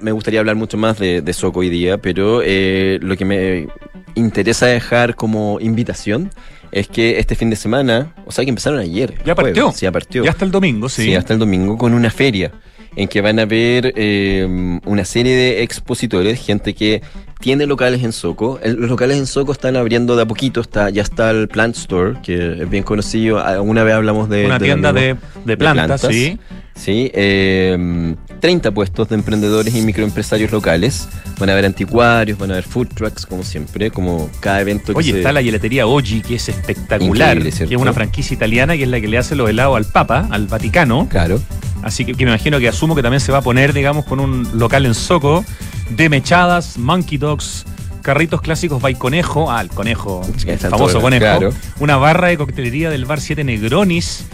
me gustaría hablar mucho más de, de Soco hoy día, pero eh, lo que me interesa dejar como invitación es que este fin de semana, o sea que empezaron ayer. Ya jueves, partió. Sí, ya partió. Ya hasta el domingo, sí. Sí, hasta el domingo con una feria en que van a ver eh, una serie de expositores, gente que tiene locales en Soco. El- los locales en Soco están abriendo de a poquito, está, ya está el Plant Store, que es bien conocido. Alguna vez hablamos de... Una tienda de- de plantas, sí. Sí, eh, 30 puestos de emprendedores y microempresarios locales. Van a haber anticuarios, van a haber food trucks, como siempre, como cada evento que Oye, se- está la hieletería Oggi, que es espectacular, es una franquicia italiana, que es la que le hace los helados al Papa, al Vaticano. Claro. Así que, que me imagino que asumo que también se va a poner, digamos, con un local en Soco de mechadas, monkey dogs, carritos clásicos by Conejo, ah, el conejo, Sí, el famoso conejo, claro. una barra de coctelería del bar 7 Negronis,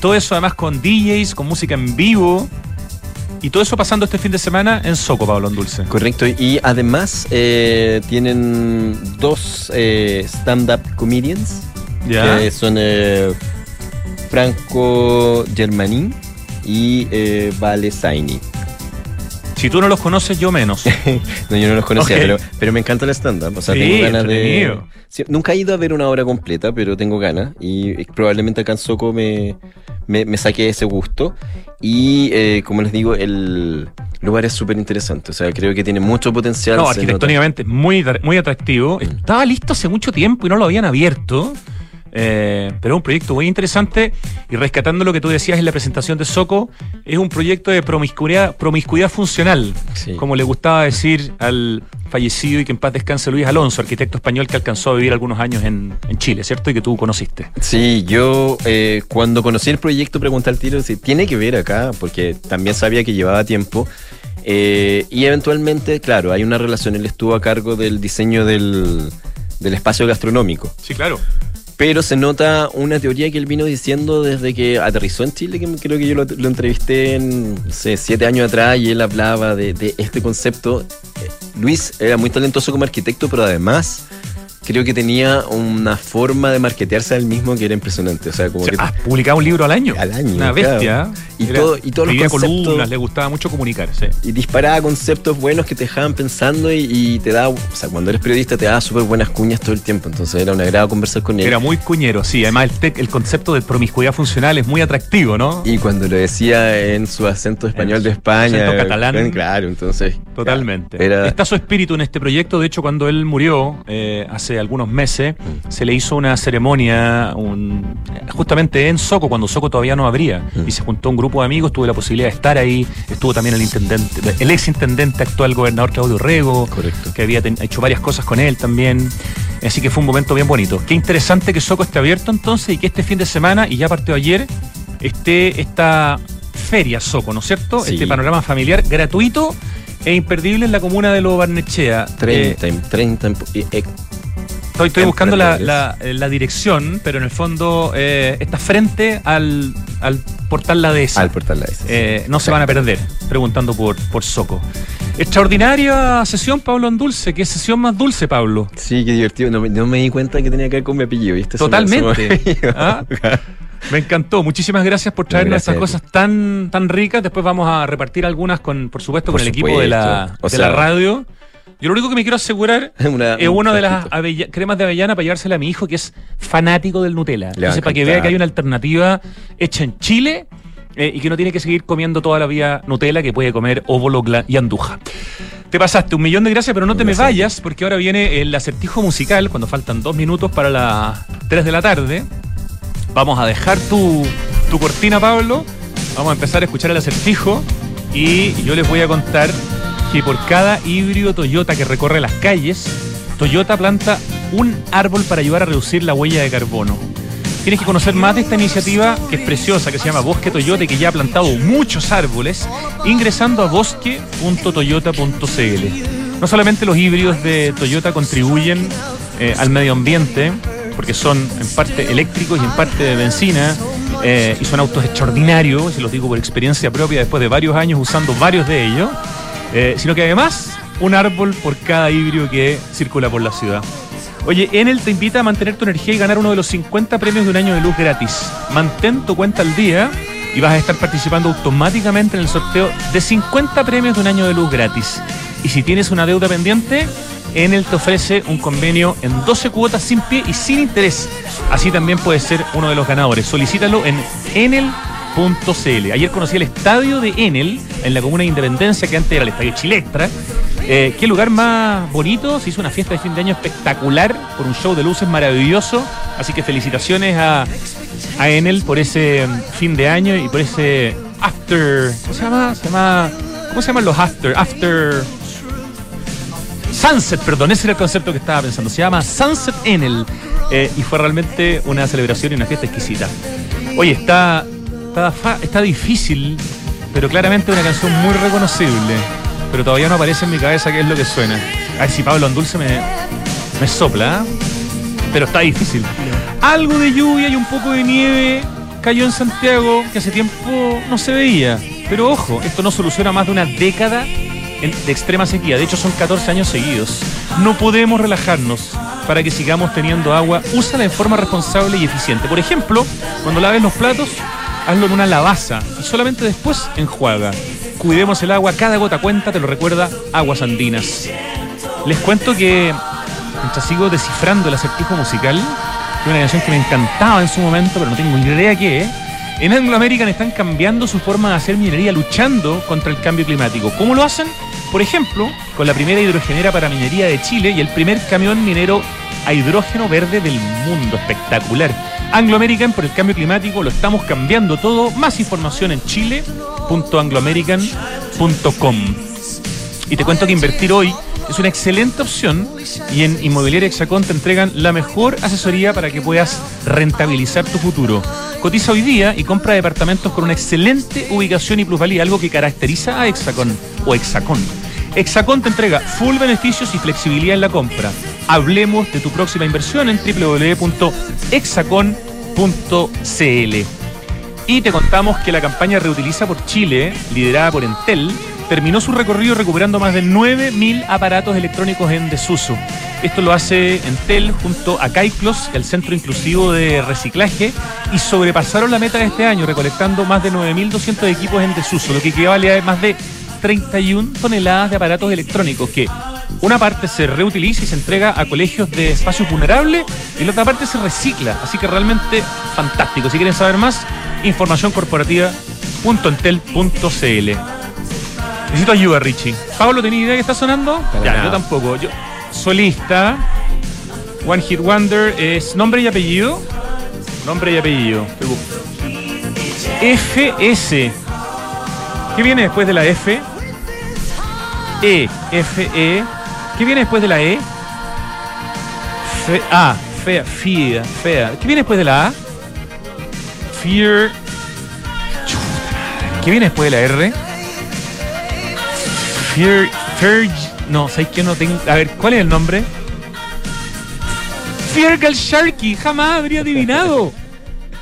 todo eso además con DJs, con música en vivo, y todo eso pasando este fin de semana en Soco, Pablo Dulce. Correcto, y además eh, tienen dos eh, stand-up comedians, que son eh, Franco Germanin y Vale Zaini. Si tú no los conoces, yo menos. No, yo no los conocía, pero, pero me encanta el stand-up. O sea, Sí, tengo ganas de. Sí, nunca he ido a ver una obra completa, pero tengo ganas. Y probablemente acá en Soco me, me, me saqué ese gusto. Y eh, como les digo, el lugar es súper interesante. O sea, creo que tiene mucho potencial. No, arquitectónicamente es muy, muy atractivo. Estaba listo hace mucho tiempo y no lo habían abierto. Eh, pero es un proyecto muy interesante y rescatando lo que tú decías en la presentación de Soco, es un proyecto de promiscuidad, promiscuidad funcional, Sí. como le gustaba decir al fallecido y que en paz descanse Luis Alonso, arquitecto español que alcanzó a vivir algunos años en, en Chile, ¿cierto? Y que tú conociste. Sí, yo eh, cuando conocí el proyecto pregunté al tiro si tiene que ver acá, porque también sabía que llevaba tiempo. Eh, y eventualmente, claro, hay una relación. Él estuvo a cargo del diseño del, del espacio gastronómico. Sí, claro. Pero se nota una teoría que él vino diciendo desde que aterrizó en Chile, que creo que yo lo, entrevisté en, sé, siete años atrás y él hablaba de, de este concepto. Eh, Luis era muy talentoso como arquitecto, pero además creo que tenía una forma de marketearse al mismo que era impresionante. O sea, como O sea, que publicado un libro al año. Al año, Una claro. bestia. Y Era- todo- y todos los conceptos- columnas, le gustaba mucho comunicar, sí. y disparaba conceptos buenos que te dejaban pensando y, y te da, o sea, cuando eres periodista te da súper buenas cuñas todo el tiempo. Entonces era un agrado conversar con él. Era muy cuñero, sí. Además, el, tec- el concepto de promiscuidad funcional es muy atractivo, ¿no? Y cuando lo decía en su acento español de España. acento catalán. Claro, entonces. Totalmente. Era- Está su espíritu en este proyecto. De hecho, cuando él murió eh, hace algunos meses, Mm. se le hizo una ceremonia un- justamente en Soco, cuando Soco todavía no abría. Mm. Y se juntó un grupo de amigos, tuve la posibilidad de estar ahí. Estuvo también el intendente, el ex intendente actual gobernador Claudio Rego, Correcto. que había ten- hecho varias cosas con él también. Así que fue un momento bien bonito. Qué interesante que Soco esté abierto entonces y que este fin de semana, y ya partió ayer, esté esta feria Soco, ¿no es cierto? Sí. Este panorama familiar gratuito e imperdible en la comuna de Lo Barnechea. 30, en- 30 en- eh, eh, Estoy, estoy buscando la, Emprendedores. la- la dirección, pero en el fondo eh, está frente al, al portal La Dehesa. al portal la Eh, no se van a perder, preguntando por, por Soco. Extraordinaria sesión, Pablo Andulce. ¿Qué sesión más dulce, Pablo? Sí, qué divertido. No, me- no me di cuenta que tenía que ver con mi apellido, ¿viste? Totalmente. ¿Ah? Me encantó. Muchísimas gracias por traernos estas cosas tan, tan ricas. Después vamos a repartir algunas con, por supuesto, Por con el equipo de la. O de sea- la radio. Yo lo único que me quiero asegurar Una- es un una de las avella- cremas de avellana para llevársela a mi hijo, que es fanático del Nutella. Entonces, para que vea que hay una alternativa hecha en Chile eh, y que no tiene que seguir comiendo toda la vida Nutella, que puede comer óvulo y anduja. Te pasaste un millón de gracias, pero no te me vayas, porque ahora viene el acertijo musical, cuando faltan dos minutos para las 3 de la tarde. Vamos a dejar tu, tu cortina, Pablo. Vamos a empezar a escuchar el acertijo. Y yo les voy a contar que por cada híbrido Toyota que recorre las calles, Toyota planta un árbol para ayudar a reducir la huella de carbono. Tienes que conocer más de esta iniciativa que es preciosa, que se llama Bosque Toyota y que ya ha plantado muchos árboles, ingresando a bosque.toyota.cl. No solamente los híbridos de Toyota contribuyen eh, al medio ambiente, porque son en parte eléctricos y en parte de benzina, eh, y son autos extraordinarios, y los digo por experiencia propia después de varios años usando varios de ellos, eh, sino que además un árbol por cada híbrido que circula por la ciudad. Oye, Enel te invita a mantener tu energía y ganar uno de los 50 premios de un año de luz gratis. Mantén tu cuenta al día y vas a estar participando automáticamente en el sorteo de 50 premios de un año de luz gratis. Y si tienes una deuda pendiente, Enel te ofrece un convenio en 12 cuotas sin pie y sin interés. Así también puedes ser uno de los ganadores. Solicítalo en enel.cl. Ayer conocí el estadio de Enel en la comuna de Independencia, que antes era el estadio Chilectra. Eh, qué lugar más bonito, se hizo una fiesta de fin de año espectacular, con un show de luces maravilloso, así que felicitaciones a, a Enel por ese mm, fin de año y por ese after, ¿cómo se llama? Se llama ¿Cómo se llaman los after? After Sunset, perdón, ese era el concepto que estaba pensando, se llama Sunset Enel eh, y fue realmente una celebración y una fiesta exquisita. Oye, está, está, está difícil, pero claramente una canción muy reconocible pero todavía no aparece en mi cabeza qué es lo que suena. Ay, si Pablo Andulce me, me sopla, ¿eh? pero está difícil. Algo de lluvia y un poco de nieve cayó en Santiago que hace tiempo no se veía. Pero ojo, esto no soluciona más de una década de extrema sequía. De hecho, son 14 años seguidos. No podemos relajarnos para que sigamos teniendo agua. Úsala en forma responsable y eficiente. Por ejemplo, cuando laves los platos, hazlo en una lavaza y solamente después enjuaga. Cuidemos el agua, cada gota cuenta, te lo recuerda Aguas Andinas. Les cuento que mientras sigo descifrando el acertijo musical, de una canción que me encantaba en su momento, pero no tengo ni idea qué. En Anglo American están cambiando su forma de hacer minería luchando contra el cambio climático. ¿Cómo lo hacen? Por ejemplo, con la primera hidrogenera para minería de Chile y el primer camión minero a hidrógeno verde del mundo. Espectacular. Anglo American por el cambio climático lo estamos cambiando todo. Más información en chile.angloamerican.com. Y te cuento que invertir hoy es una excelente opción y en Inmobiliaria Hexacón te entregan la mejor asesoría para que puedas rentabilizar tu futuro. Cotiza hoy día y compra departamentos con una excelente ubicación y plusvalía, algo que caracteriza a Hexacón o Hexacón. Hexacón te entrega full beneficios y flexibilidad en la compra. Hablemos de tu próxima inversión en www.hexacon.cl. Y te contamos que la campaña Reutiliza por Chile, liderada por Entel, terminó su recorrido recuperando más de 9.000 aparatos electrónicos en desuso. Esto lo hace Entel junto a Caiclos, el Centro Inclusivo de Reciclaje, y sobrepasaron la meta de este año, recolectando más de 9.200 equipos en desuso, lo que equivale a más de 31 toneladas de aparatos electrónicos que una parte se reutiliza y se entrega a colegios de espacios vulnerables y la otra parte se recicla. Así que realmente fantástico. Si quieren saber más, información corporativa.entel.cl. Necesito ayuda, Richie. Pablo, ¿tenía idea que está sonando? Para ya, nada. yo tampoco. Yo, solista, One Hit Wonder, es nombre y apellido. Nombre y apellido. FS. ¿Qué viene después de la F? E, F, E. ¿Qué viene después de la E? Fe, A, fea, fea, fea. ¿Qué viene después de la A? Fear. ¿Qué viene después de la R? Fear. Ferg. No, ¿sabes qué? No tengo. A ver, ¿cuál es el nombre? Fergal Sharky. Jamás habría adivinado.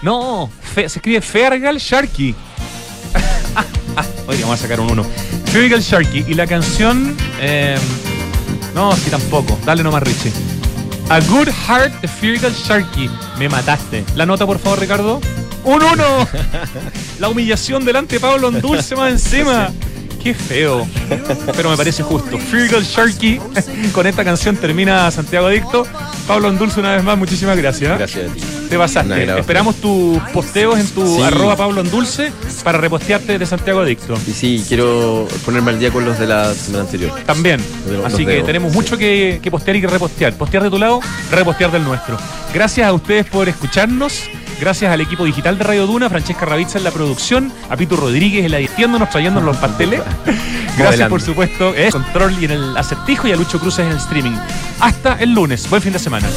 No, fe- se escribe Fergal Sharky. Oye, vamos a sacar un uno. Fergal Sharky. Y la canción. eh, no, sí, tampoco. Dale nomás, Richie. A Good Heart de Fergal Sharky. Me mataste. La nota, por favor, Ricardo. ¡Un uno! La humillación delante de Pablo Dulce más encima. Qué feo. Pero me parece justo. Fergal Sharky. Con esta canción termina Santiago Adicto. Pablo Dulce, una vez más, muchísimas gracias. Gracias a ti. Te pasaste. Esperamos tus posteos en tu Sí. arroba Pablo Dulce para repostearte de Santiago Adicto. Y sí, quiero ponerme al día con los de la semana anterior. También. Los- Así los que tenemos sí. mucho que, que postear y que repostear. Postear de tu lado, repostear del nuestro. Gracias a ustedes por escucharnos. Gracias al equipo digital de Radio Duna, Francesca Ravizza en la producción, a Pitu Rodríguez en la editiéndonos, trayéndonos los pasteles. Gracias, por supuesto, en control y en el acertijo y a Lucho Cruces en el streaming. Hasta el lunes. Buen fin de semana.